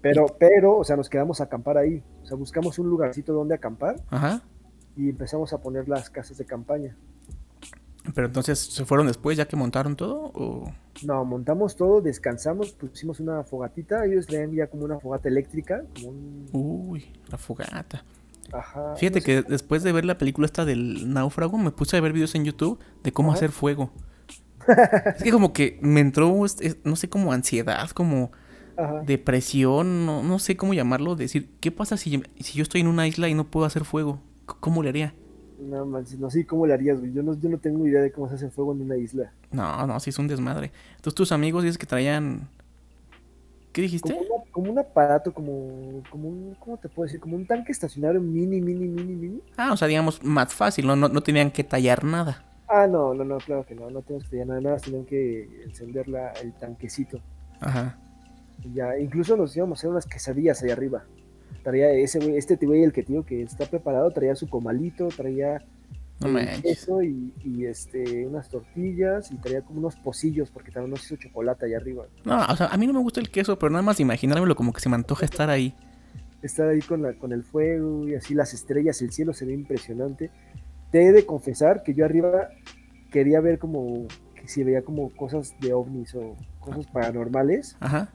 Pero, pero, o sea, nos quedamos a acampar ahí. O sea, buscamos un lugarcito donde acampar. Ajá. Y empezamos a poner las casas de campaña. Pero entonces, ¿se fueron después ya que montaron todo? O... No, montamos todo, descansamos, pusimos una fogatita. Ellos traían ya como una fogata eléctrica. Uy, la fogata. Ajá. Fíjate que después de ver la película esta del náufrago, me puse a ver videos en YouTube de cómo hacer fuego. es que como que me entró, no sé, como ansiedad, como depresión, no, no, sé cómo llamarlo. Decir, ¿qué pasa si, si yo estoy en una isla y no puedo hacer fuego? ¿Cómo le haría? No, man, no sé cómo le harías, güey. Yo no, yo no tengo idea de cómo se hace fuego en una isla. No, no, sí es un desmadre. Entonces tus amigos dices que traían ¿Qué dijiste? Como, un aparato, como, como un, ¿cómo te puedo decir? Como un tanque estacionario mini, mini, mini, mini. Ah, o sea, digamos, más fácil, ¿no? No, tenían que tallar nada. Ah, no, no, no, claro que no, no teníamos que tallar nada, nada, tenían que encender la, el tanquecito. Ajá. Y ya, incluso nos íbamos a hacer unas quesadillas ahí arriba. Traía ese güey, este güey, el que tío que está preparado, traía su comalito, traía no Eso y, este, unas tortillas y traía como unos pocillos porque también nos hizo chocolate ahí arriba. No, o sea, a mí no me gusta el queso, pero nada más imaginármelo como que se me antoja estar ahí. Estar ahí con, la, con el fuego y así las estrellas, el cielo se ve impresionante. Te he de confesar que yo arriba quería ver como que si veía como cosas de ovnis o cosas paranormales. Ajá.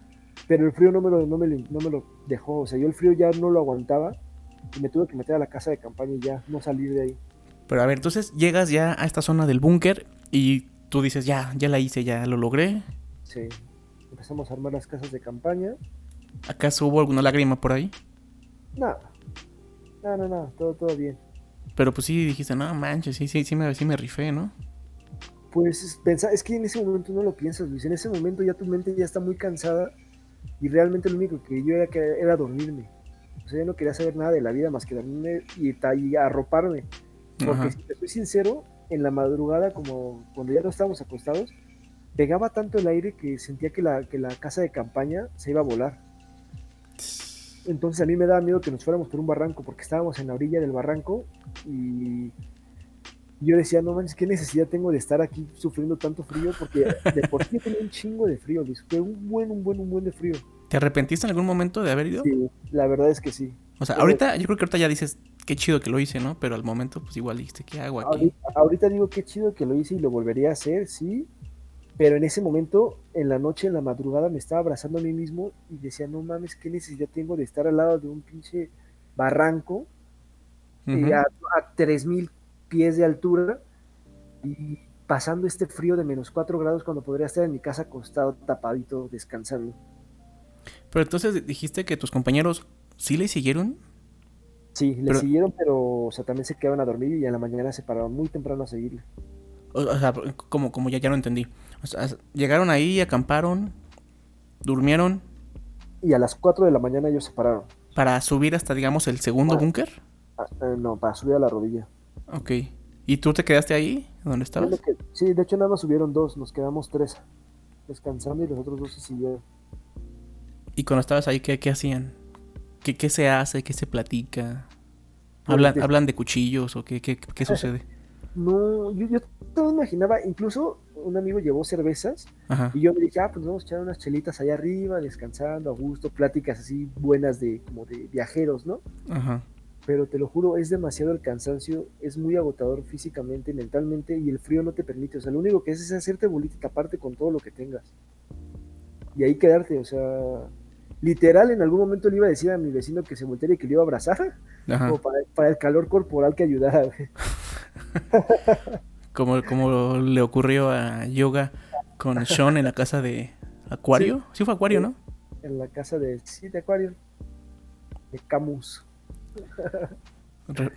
Pero el frío no me, lo, no, me no me lo dejó. O sea, yo el frío ya no lo aguantaba y me tuve que meter a la casa de campaña y ya no salir de ahí. Pero a ver, entonces llegas ya a esta zona del búnker y tú dices, ya, ya la hice, ya lo logré. Sí. Empezamos a armar las casas de campaña. ¿Acaso hubo alguna lágrima por ahí? Nada. No, no, no, todo, todo bien. Pero pues sí dijiste, no manches, sí, sí, sí me, sí me rifé, ¿no? Pues pensa, es que en ese momento no lo piensas, Luis. En ese momento ya tu mente ya está muy cansada y realmente lo único que yo era que era dormirme. O sea, yo no quería saber nada de la vida más que dormirme y, y arroparme. Porque si te soy sincero, en la madrugada, como cuando ya no estábamos acostados, pegaba tanto el aire que sentía que la, que la casa de campaña se iba a volar. Entonces a mí me daba miedo que nos fuéramos por un barranco, porque estábamos en la orilla del barranco y yo decía, no manches, ¿qué necesidad tengo de estar aquí sufriendo tanto frío? Porque de por sí tenía un chingo de frío. Fue un buen, un buen, un buen de frío. ¿Te arrepentiste en algún momento de haber ido? Sí, la verdad es que sí. O sea, ahorita, yo creo que ahorita ya dices, qué chido que lo hice, ¿no? Pero al momento, pues igual dijiste, ¿qué hago aquí? Ahorita, digo, qué chido que lo hice y lo volvería a hacer, sí. Pero en ese momento, en la noche, en la madrugada, me estaba abrazando a mí mismo y decía, no mames, ¿qué necesidad tengo de estar al lado de un pinche barranco eh, a, a 3000 pies de altura y pasando este frío de menos 4 grados cuando podría estar en mi casa acostado, tapadito, descansando? Pero entonces dijiste que tus compañeros ¿Sí le siguieron? Sí, le siguieron, pero o sea, también se quedaban a dormir y en la mañana se paraban muy temprano a seguirle. O, sea, como, como ya, ya no entendí. O sea, llegaron ahí, acamparon, durmieron. Y a las 4 de la mañana ellos se pararon. ¿Para subir hasta, digamos, el segundo búnker? Eh, no, para subir a la rodilla. Ok. ¿Y tú te quedaste ahí, donde estabas? sí, de hecho nada más subieron dos, nos quedamos tres descansando y los otros dos se siguieron. ¿Y cuando estabas ahí, qué, qué hacían? ¿Qué, se hace? ¿Qué se platica? ¿Hablan, ¿hablan de cuchillos o qué, qué, sucede? No, yo, yo todo imaginaba, incluso un amigo llevó cervezas y yo me dije, ah, pues vamos a echar unas chelitas allá arriba, descansando a gusto, pláticas así buenas de como de viajeros, ¿no? Ajá. Pero te lo juro, es demasiado el cansancio, es muy agotador físicamente, mentalmente y el frío no te permite, o sea, lo único que es es hacerte bolita y taparte con todo lo que tengas. Y ahí quedarte, o sea, literal en algún momento le iba a decir a mi vecino que se volteara y que le iba a abrazar, como para, el calor corporal que ayudara. como, como le ocurrió a Yoga con Sean en la casa de ¿Acuario? Sí, fue Acuario, ¿no? En la casa de, sí, de Acuario. De Camus.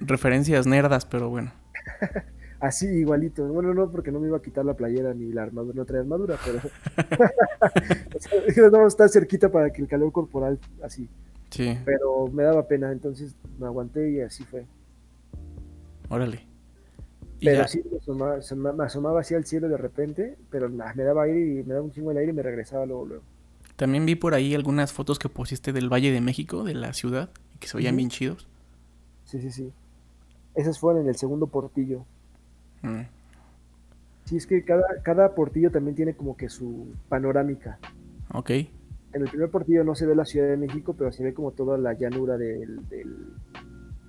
referencias nerdas, pero bueno. Así, igualito. Bueno, no, porque no me iba a quitar la playera ni la armadura, no traía armadura, pero. no estar cerquita para que el calor corporal, así. Sí. Pero me daba pena, entonces me aguanté y así fue. Órale. Pero sí, me asomaba, así al cielo de repente, pero me daba aire y me daba un chingo de aire y me regresaba luego, luego. También vi por ahí algunas fotos que pusiste del Valle de México, de la ciudad, que se veían bien chidos. Sí, sí, sí. Esas fueron en el segundo portillo. Mm. Sí, es que cada, cada portillo también tiene como que su panorámica. Ok. En el primer portillo no se ve la Ciudad de México, pero se ve como toda la llanura del,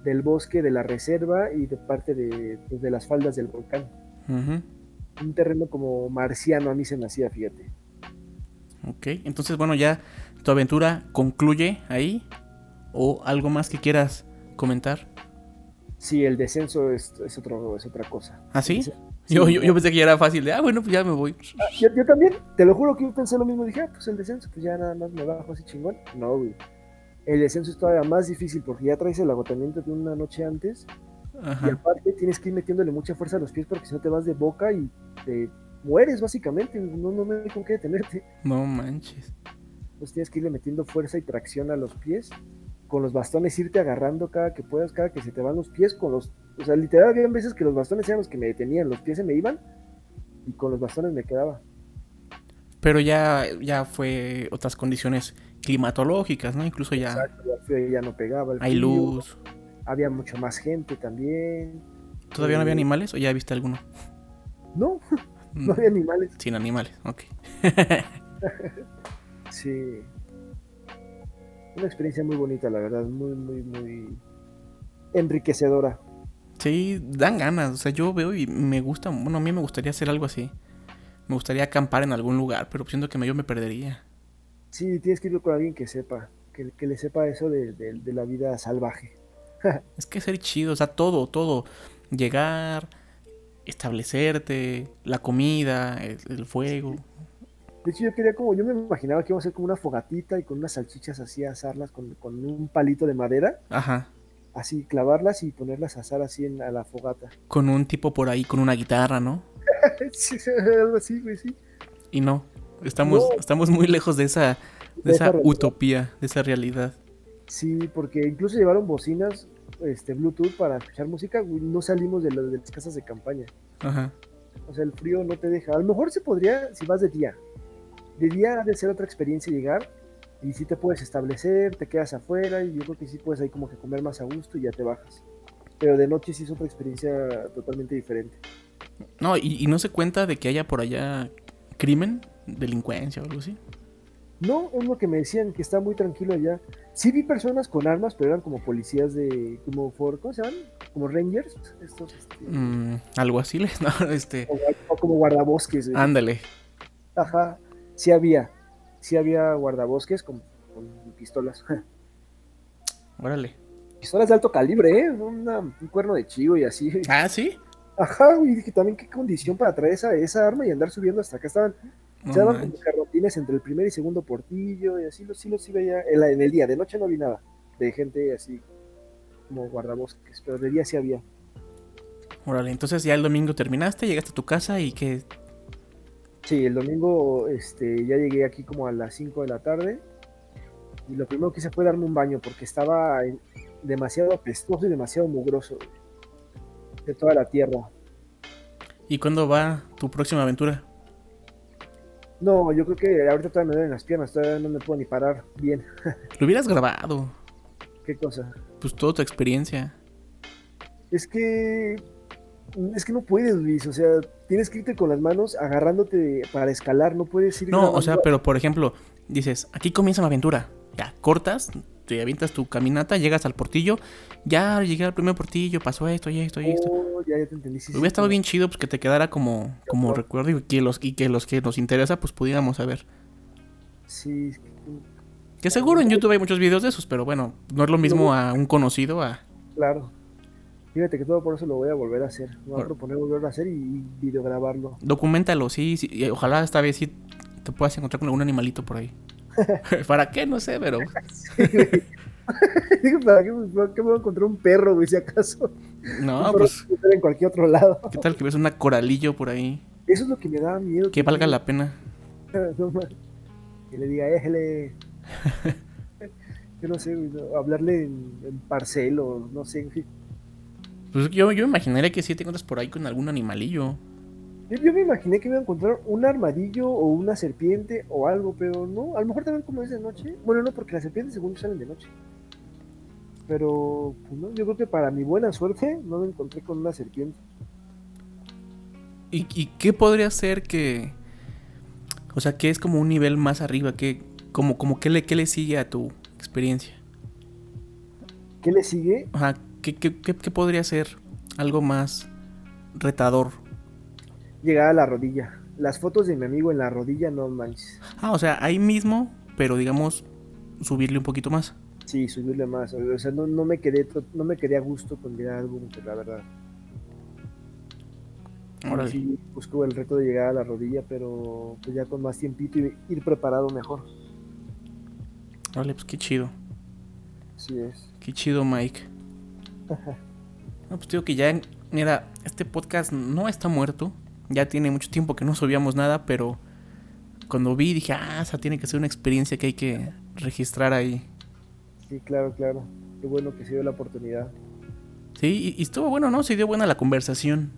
del, bosque, de la reserva y de parte de, pues, de las faldas del volcán. Un terreno como marciano a mí se me hacía, fíjate. Ok, entonces bueno, ya tu aventura concluye ahí. ¿O algo más que quieras comentar? Sí, el descenso es, es, otro, es otra cosa. ¿Ah, sí? yo, yo, pensé que ya era fácil de, ah, bueno, pues ya me voy. Ah, yo, también, te lo juro que yo pensé lo mismo. Dije, ah, pues el descenso, pues ya nada más me bajo así chingón. No, güey. El descenso es todavía más difícil porque ya traes el agotamiento de una noche antes. Y aparte tienes que ir metiéndole mucha fuerza a los pies porque si no te vas de boca y te mueres básicamente. No, no, me hay con qué detenerte. No manches. Pues tienes que irle metiendo fuerza y tracción a los pies con los bastones irte agarrando cada que puedas, cada que se te van los pies, con los, o sea, literal había veces que los bastones eran los que me detenían, los pies se me iban y con los bastones me quedaba. Pero ya, ya fue otras condiciones climatológicas, ¿no? Incluso ya... Exacto, ya, no pegaba. hay luz. Había mucho más gente también. ¿Todavía no había eh, animales o ya viste alguno? No, no había animales. Sin animales, ok. sí una experiencia muy bonita, la verdad, muy, muy, muy enriquecedora. Sí, dan ganas, o sea, yo veo y me gusta, bueno, a mí me gustaría hacer algo así. Me gustaría acampar en algún lugar, pero siento que yo me perdería. Sí, tienes que ir con alguien que sepa, que, le sepa eso de, la vida salvaje. es que ser chido, o sea, todo, todo. Llegar, establecerte, la comida, el, fuego. De hecho, yo quería como, yo me imaginaba que iba a ser como una fogatita y con unas salchichas así, asarlas con, con un palito de madera. Ajá. Así, clavarlas y ponerlas a asar así en, a la fogata. Con un tipo por ahí, con una guitarra, ¿no? sí, algo así, güey, sí. Y no, estamos, estamos muy lejos de esa, de, esa, utopía, de esa realidad. Sí, porque incluso llevaron bocinas este, Bluetooth para escuchar música, no salimos de, de las casas de campaña. Ajá. O sea, el frío no te deja. A lo mejor se podría si vas de día debía de ser otra experiencia llegar y si te puedes establecer, te quedas afuera y yo creo que sí puedes ahí como que comer más a gusto y ya te bajas. Pero de noche sí es otra experiencia totalmente diferente. No, y, no se cuenta de que haya por allá crimen, delincuencia o algo así. No, es lo que me decían, que está muy tranquilo allá. Sí vi personas con armas, pero eran como policías de, como for, ¿cómo se llaman? Como rangers, estos. Este... Mm, algo así, ¿no? Este... O, como guardabosques. Ándale. Ajá sí había, sí había guardabosques con, pistolas. Órale. Pistolas de alto calibre, ¿eh? un cuerno de chivo y así. Ah, sí. Ajá, y dije también qué condición para traer esa, esa arma y andar subiendo hasta acá. Estaban, no estaban como carrotines entre el primer y segundo portillo y así, sí lo sí veía. En, en, el día, de noche no vi nada de gente así como guardabosques, pero de día sí había. Órale, entonces ya el domingo terminaste, llegaste a tu casa y que Sí, el domingo este, ya llegué aquí como a las 5 de la tarde y lo primero que hice fue darme un baño porque estaba demasiado apestoso y demasiado mugroso de toda la tierra. ¿Y cuándo va tu próxima aventura? No, yo creo que ahorita todavía me duelen las piernas, todavía no me puedo ni parar bien. Lo hubieras grabado. ¿Qué cosa? Pues toda tu experiencia. Es que es que no puedes, Luis, o sea, tienes que irte con las manos agarrándote para escalar, no puedes ir. No, o sea, pero por ejemplo, dices, aquí comienza mi aventura. Ya, cortas, te avientas tu caminata, llegas al portillo, ya llegué al primer portillo, pasó esto y esto y esto. Oh, ya, ya te entendí. Hubiera estado bien chido pues que te quedara como, como recuerdo y que los, y que los que nos interesa pues pudiéramos saber. Sí. Que seguro en YouTube hay muchos videos de esos, pero bueno, no es lo mismo a un conocido a... Claro. Fíjate que todo por eso lo voy a volver a hacer. Voy a proponer volver a hacer y videograbarlo. Documentalo, sí, sí. Ojalá esta vez sí te puedas encontrar con algún animalito por ahí. ¿Para qué? No sé, pero. ¿para qué, me voy a encontrar un perro, güey, si acaso? No, pues. En cualquier otro lado. ¿Qué tal que ves una coralillo por ahí? Eso es lo que me da miedo. Que valga la pena. que le diga, éjele. yo no sé, hablarle en, en parcel o no sé, en fin. Pues yo, yo imaginaría que si te encuentras por ahí con algún animalillo. Yo, me imaginé que iba a encontrar un armadillo o una serpiente o algo, pero no. A lo mejor también como es de noche. Bueno, no, porque las serpientes según salen de noche. Pero, pues no, yo creo que para mi buena suerte no me encontré con una serpiente. ¿Y, qué podría ser que... O sea, ¿qué es como un nivel más arriba? ¿Qué, como, como qué, le, qué le sigue a tu experiencia? ¿Qué le sigue? Ajá, ¿qué, qué, qué podría ser algo más retador? Llegar a la rodilla. Las fotos de mi amigo en la rodilla no manches. Ah, o sea, ahí mismo, pero digamos, subirle un poquito más. Sí, subirle más. O sea, no, me quedé no me quedé a gusto con llegar al la verdad. Ahora sí, busco el reto de llegar a la rodilla, pero pues ya con más tiempito y ir preparado mejor. Vale, pues qué chido. Sí es. Qué chido, Mike. No, pues digo que ya, mira, este podcast no está muerto. Ya tiene mucho tiempo que no subíamos nada, pero cuando vi dije, ah, esa tiene que ser una experiencia que hay que registrar ahí. Sí, claro, claro. Qué bueno que se dio la oportunidad. Sí, y, estuvo bueno, ¿no? Se dio buena la conversación.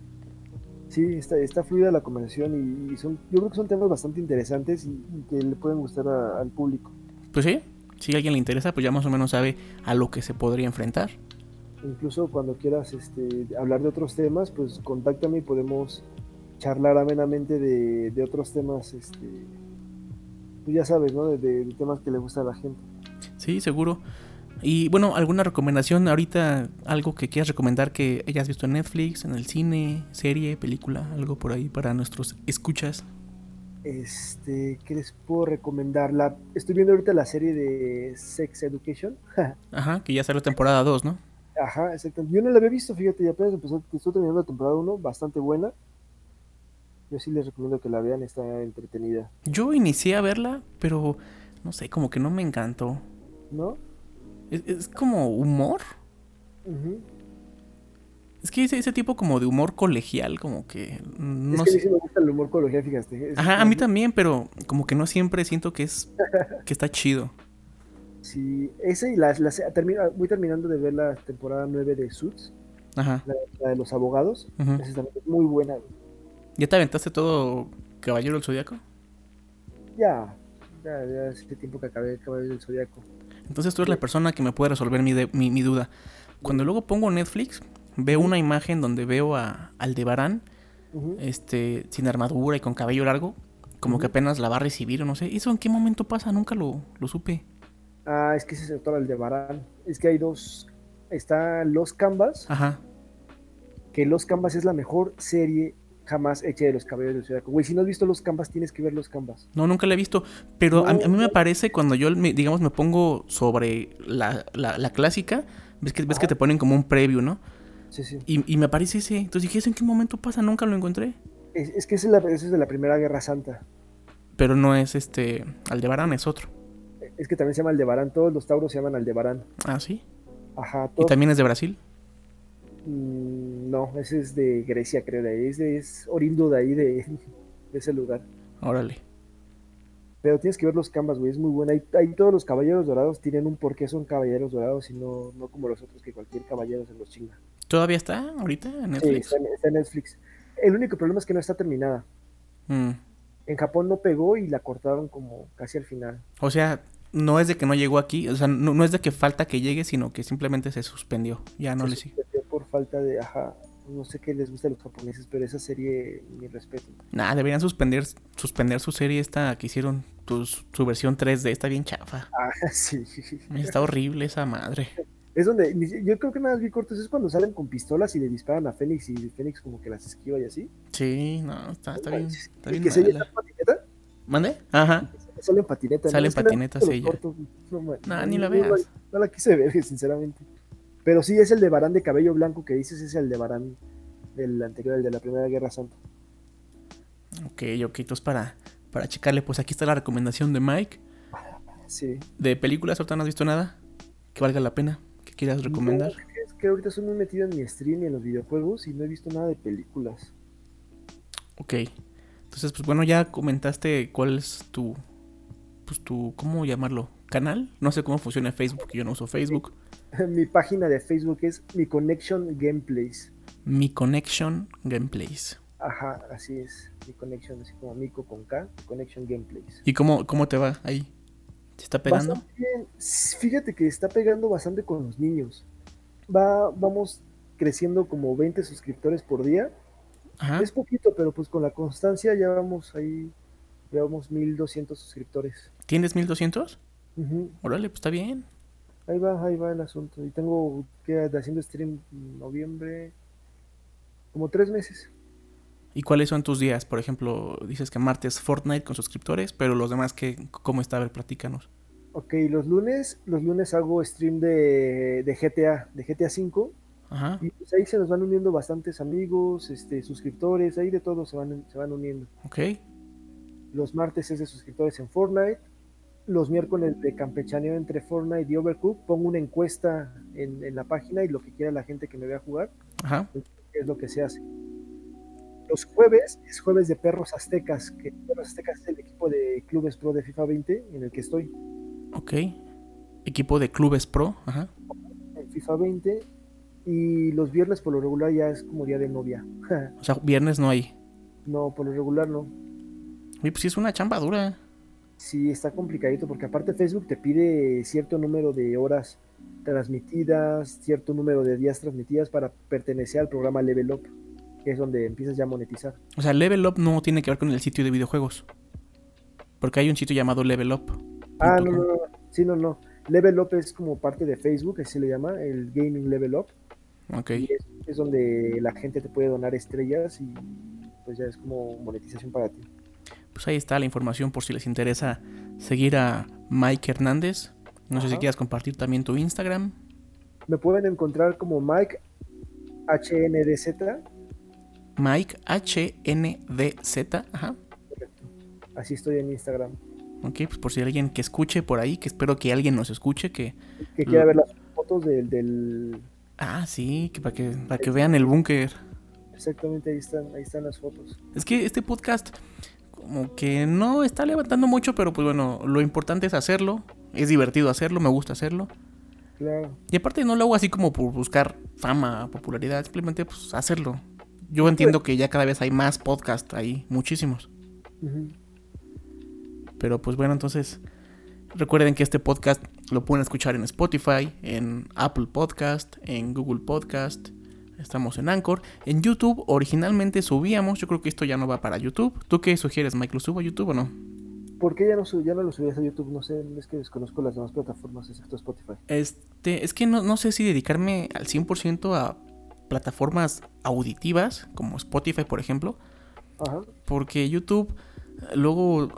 Sí, está, está fluida la conversación y, son, yo creo que son temas bastante interesantes y, que le pueden gustar al público. Pues sí, si a alguien le interesa, pues ya más o menos sabe a lo que se podría enfrentar. Incluso cuando quieras este, hablar de otros temas, pues contáctame y podemos charlar amenamente de, otros temas, este, tú ya sabes, ¿no? De, temas que le gusta a la gente. Sí, seguro. Y bueno, ¿alguna recomendación ahorita? ¿Algo que quieras recomendar que hayas visto en Netflix, en el cine, serie, película? Algo por ahí para nuestros escuchas. Este, ¿qué les puedo recomendar? La, estoy viendo ahorita la serie de Sex Education. Ajá, que ya salió temporada 2, ¿no? Ajá, exacto. Yo no la había visto, fíjate, ya apenas empezó, estoy terminando la temporada 1, bastante buena. Yo sí les recomiendo que la vean, está entretenida. Yo inicié a verla, pero no sé, como que no me encantó. ¿No? Es, como humor. Es que ese, ese tipo como de humor colegial, como que... No es que sé. A mí me gusta el humor colegial, fíjate. Ajá, a mí también, pero como que no siempre siento que es... que está chido. Sí, ese y la, termina, voy terminando de ver la temporada 9 de Suits. Ajá. La, de los abogados. Esa es muy buena. ¿Ya te aventaste todo Caballero del Zodíaco? Ya, ya, ya hace tiempo que acabé Caballero del Zodíaco. Entonces tú eres la persona que me puede resolver mi, mi, duda. Cuando luego pongo Netflix, veo una imagen donde veo a Aldebarán, este, sin armadura y con cabello largo, como que apenas la va a recibir o no sé. ¿Eso en qué momento pasa? Nunca lo, lo supe. Ah, es que ese es el actor Aldebarán. Es que hay dos. Está Los Canvas. Ajá. Que Los Canvas es la mejor serie jamás eche de los caballeros del Zodiaco. Güey, si no has visto los canvas, tienes que ver los canvas. No, nunca la he visto. Pero a, mí me parece cuando yo, digamos, me pongo sobre la, la, clásica, ves que, ves que te ponen como un preview, ¿no? Sí, sí. Y, me aparece ese. Entonces dije, ¿eso en qué momento pasa? Nunca lo encontré. Es, que ese es, la, es de la Primera Guerra Santa. Pero no es este. Aldebarán es otro. Es que también se llama Aldebarán. Todos los tauros se llaman Aldebarán. Ah, sí. Ajá. ¿Y también es de Brasil? Mm, no, ese es de Grecia, creo. Es, es orindo de ahí, de, ese lugar. Órale. Pero tienes que ver los canvas, güey, es muy buena. Ahí, todos los caballeros dorados tienen un porqué son caballeros dorados y no, no como los otros que cualquier caballero se los chinga. ¿Todavía está ahorita en Netflix? Sí, está, en Netflix. El único problema es que no está terminada. Mm. En Japón no pegó y la cortaron como casi al final. O sea, no es de que no llegó aquí, o sea, no, es de que falta que llegue, sino que simplemente se suspendió. Ya no le sigue por falta de, ajá, no sé qué les gusta a los japoneses, pero esa serie, mi respeto. Nah, deberían suspender, suspender su serie esta que hicieron, su versión 3D, está bien chafa. Ah, sí. Está horrible esa madre. Es donde, yo creo que nada más vi cortos, es cuando salen con pistolas y le disparan a Fénix y Fénix como que las esquiva y así. Sí, no, está, está bien. Está bien ¿Que se patineta? ¿Mande? Ajá. Sale en patineta. Sale en patineta, sí. No, ni la veas. no la quise ver, sinceramente. Pero sí es el de Barán de cabello blanco que dices, es el de Barán del anterior, el de la Primera Guerra Santa. Ok, ok, entonces para, para checarle, pues aquí está la recomendación de Mike. Sí. ¿De películas ahorita no has visto nada? Que valga la pena, que quieras recomendar. es que ahorita soy muy metido en mi stream y en los videojuegos y no he visto nada de películas. Ok. Entonces, pues bueno, ya comentaste cuál es tu, pues tu, ¿cómo llamarlo? ¿Canal? No sé cómo funciona Facebook, yo no uso Facebook. Mi página de Facebook es Mi Connection Gameplays. Mi Connection Gameplays. Ajá, así es. Mi Connection, así como Mico con K, Connection Gameplays. ¿Y cómo, cómo te va ahí? ¿Se está pegando? Fíjate que está pegando bastante con los niños. Va, vamos creciendo como 20 suscriptores por día. Ajá. Es poquito, pero pues con la constancia ya vamos ahí, llevamos 1200 suscriptores. ¿Tienes 1200? Órale, pues está bien. Ahí va, ahí va el asunto. Y tengo que haciendo stream en noviembre, como tres meses. ¿Y cuáles son tus días? Por ejemplo, dices que martes Fortnite con suscriptores, pero los demás, ¿qué, ¿cómo está? A ver, platícanos. Ok, los lunes, los lunes hago stream de, de GTA, de GTA 5. Ajá. Y pues ahí se nos van uniendo bastantes amigos, este, suscriptores, ahí de todos se van, se van uniendo. Ok. Los martes es de suscriptores en Fortnite. Los miércoles de campechaneo entre Fortnite y Overcooked. Pongo una encuesta en, en la página y lo que quiera la gente que me vea jugar. Ajá. Es lo que se hace. Los jueves es jueves de Perros Aztecas, que Perros Aztecas es el equipo de clubes pro de FIFA 20 en el que estoy. Ok. Equipo de clubes pro, ajá. En FIFA 20. Y los viernes por lo regular ya es como día de novia. o sea, viernes no hay. No, por lo regular no. Uy, pues sí es una chamba dura. Sí, está complicadito porque aparte Facebook te pide cierto número de horas transmitidas, cierto número de días transmitidas para pertenecer al programa Level Up que es donde empiezas ya a monetizar. O sea, Level Up no tiene que ver con el sitio de videojuegos. Porque hay un sitio llamado Level Up. Ah, no, no, no. Sí, no, no. Level Up es como parte de Facebook, así le llama, el Gaming Level Up. Ok. Y es, donde la gente te puede donar estrellas y pues ya es como monetización para ti. Pues ahí está la información por si les interesa seguir a Mike Hernández. No sé si quieras compartir también tu Instagram. Me pueden encontrar como Mike HNDZ Mike HDZ, ajá. Así estoy en Instagram. Ok, pues por si hay alguien que escuche por ahí, que espero que alguien nos escuche, que... Que quiera ver las fotos del... del... Ah, sí, que para que, para que vean el búnker. Exactamente, ahí están, ahí están las fotos. Es que este podcast como que no está levantando mucho, pero pues bueno, lo importante es hacerlo. Es divertido hacerlo, me gusta hacerlo. Claro. Y aparte no lo hago así como por buscar fama, popularidad, simplemente pues hacerlo yo entiendo que ya cada vez hay más podcasts ahí, muchísimos. Pero pues bueno, entonces recuerden que este podcast lo pueden escuchar en Spotify, en Apple Podcast, en Google Podcast. Estamos en Anchor. En YouTube originalmente subíamos, yo creo que esto ya no va para YouTube. ¿Tú qué sugieres, Mike? ¿Lo subo a YouTube o no? ¿Por qué ya no, ya no lo subías a YouTube? No sé, es que desconozco las demás plataformas excepto Spotify. Este, es que no, no sé si dedicarme al 100% a plataformas auditivas, como Spotify, por ejemplo. Porque YouTube, luego,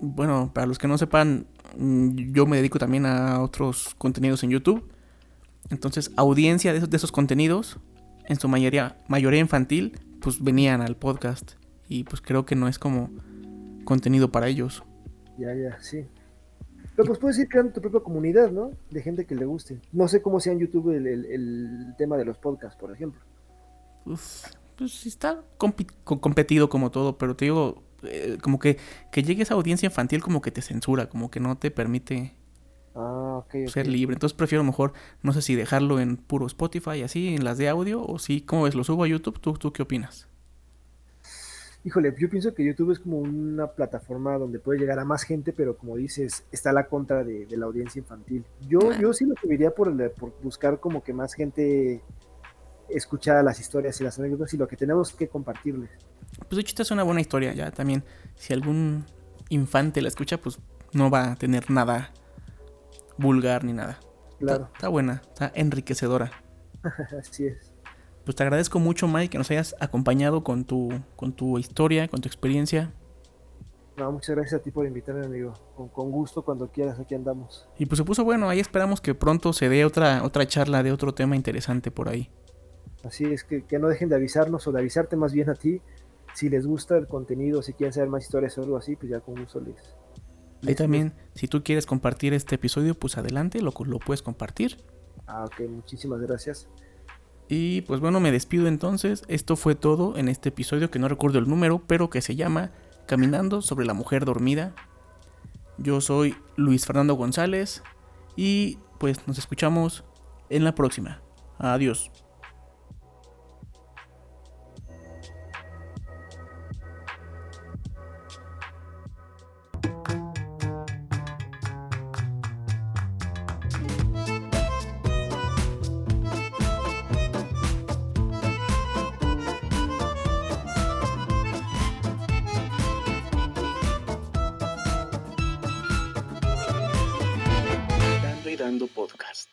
bueno, para los que no sepan, mm, yo me dedico también a otros contenidos en YouTube. Entonces, audiencia de esos, de esos contenidos, en su mayoría, mayoría infantil, pues venían al podcast. Y pues creo que no es como contenido para ellos. Ya, ya, sí. Pero pues puedes ir creando tu propia comunidad, ¿no? De gente que le guste. No sé cómo sea en YouTube el, tema de los podcasts, por ejemplo. Pues, pues está competido como todo, pero te digo, eh, como que, que llegues a audiencia infantil como que te censura, como que no te permite ah, ser libre. Entonces prefiero mejor, no sé si dejarlo en puro Spotify, así, en las de audio, o si, ¿cómo ves? ¿Lo subo a YouTube? ¿Tú, tú qué opinas? Híjole, yo pienso que YouTube es como una plataforma donde puede llegar a más gente, pero como dices, está la contra de, la audiencia infantil. Yo, yo sí lo subiría por, por buscar como que más gente escuchara las historias y las anécdotas y lo que tenemos que compartirles. Pues de hecho esta es una buena historia, ya también si algún infante la escucha, pues no va a tener nada vulgar ni nada. Claro. está buena, está enriquecedora. Así es pues te agradezco mucho, Mike, que nos hayas acompañado con tu, con tu historia, con tu experiencia. No, muchas gracias a ti por invitarme, amigo. Con, gusto, cuando quieras, aquí andamos. Y pues se puso bueno, ahí esperamos que pronto se dé otra, otra charla de otro tema interesante por ahí. Así es, que, que no dejen de avisarnos o de avisarte más bien a ti si les gusta el contenido, si quieren saber más historias o algo así, pues ya con gusto les... Ahí también, si tú quieres compartir este episodio, pues adelante, lo, lo puedes compartir. Ah, ok, muchísimas gracias. Y pues bueno, me despido entonces. Esto fue todo en este episodio que no recuerdo el número, pero que se llama Caminando sobre la mujer dormida. Yo soy Luis Fernando González y pues nos escuchamos en la próxima. Adiós. Podcast.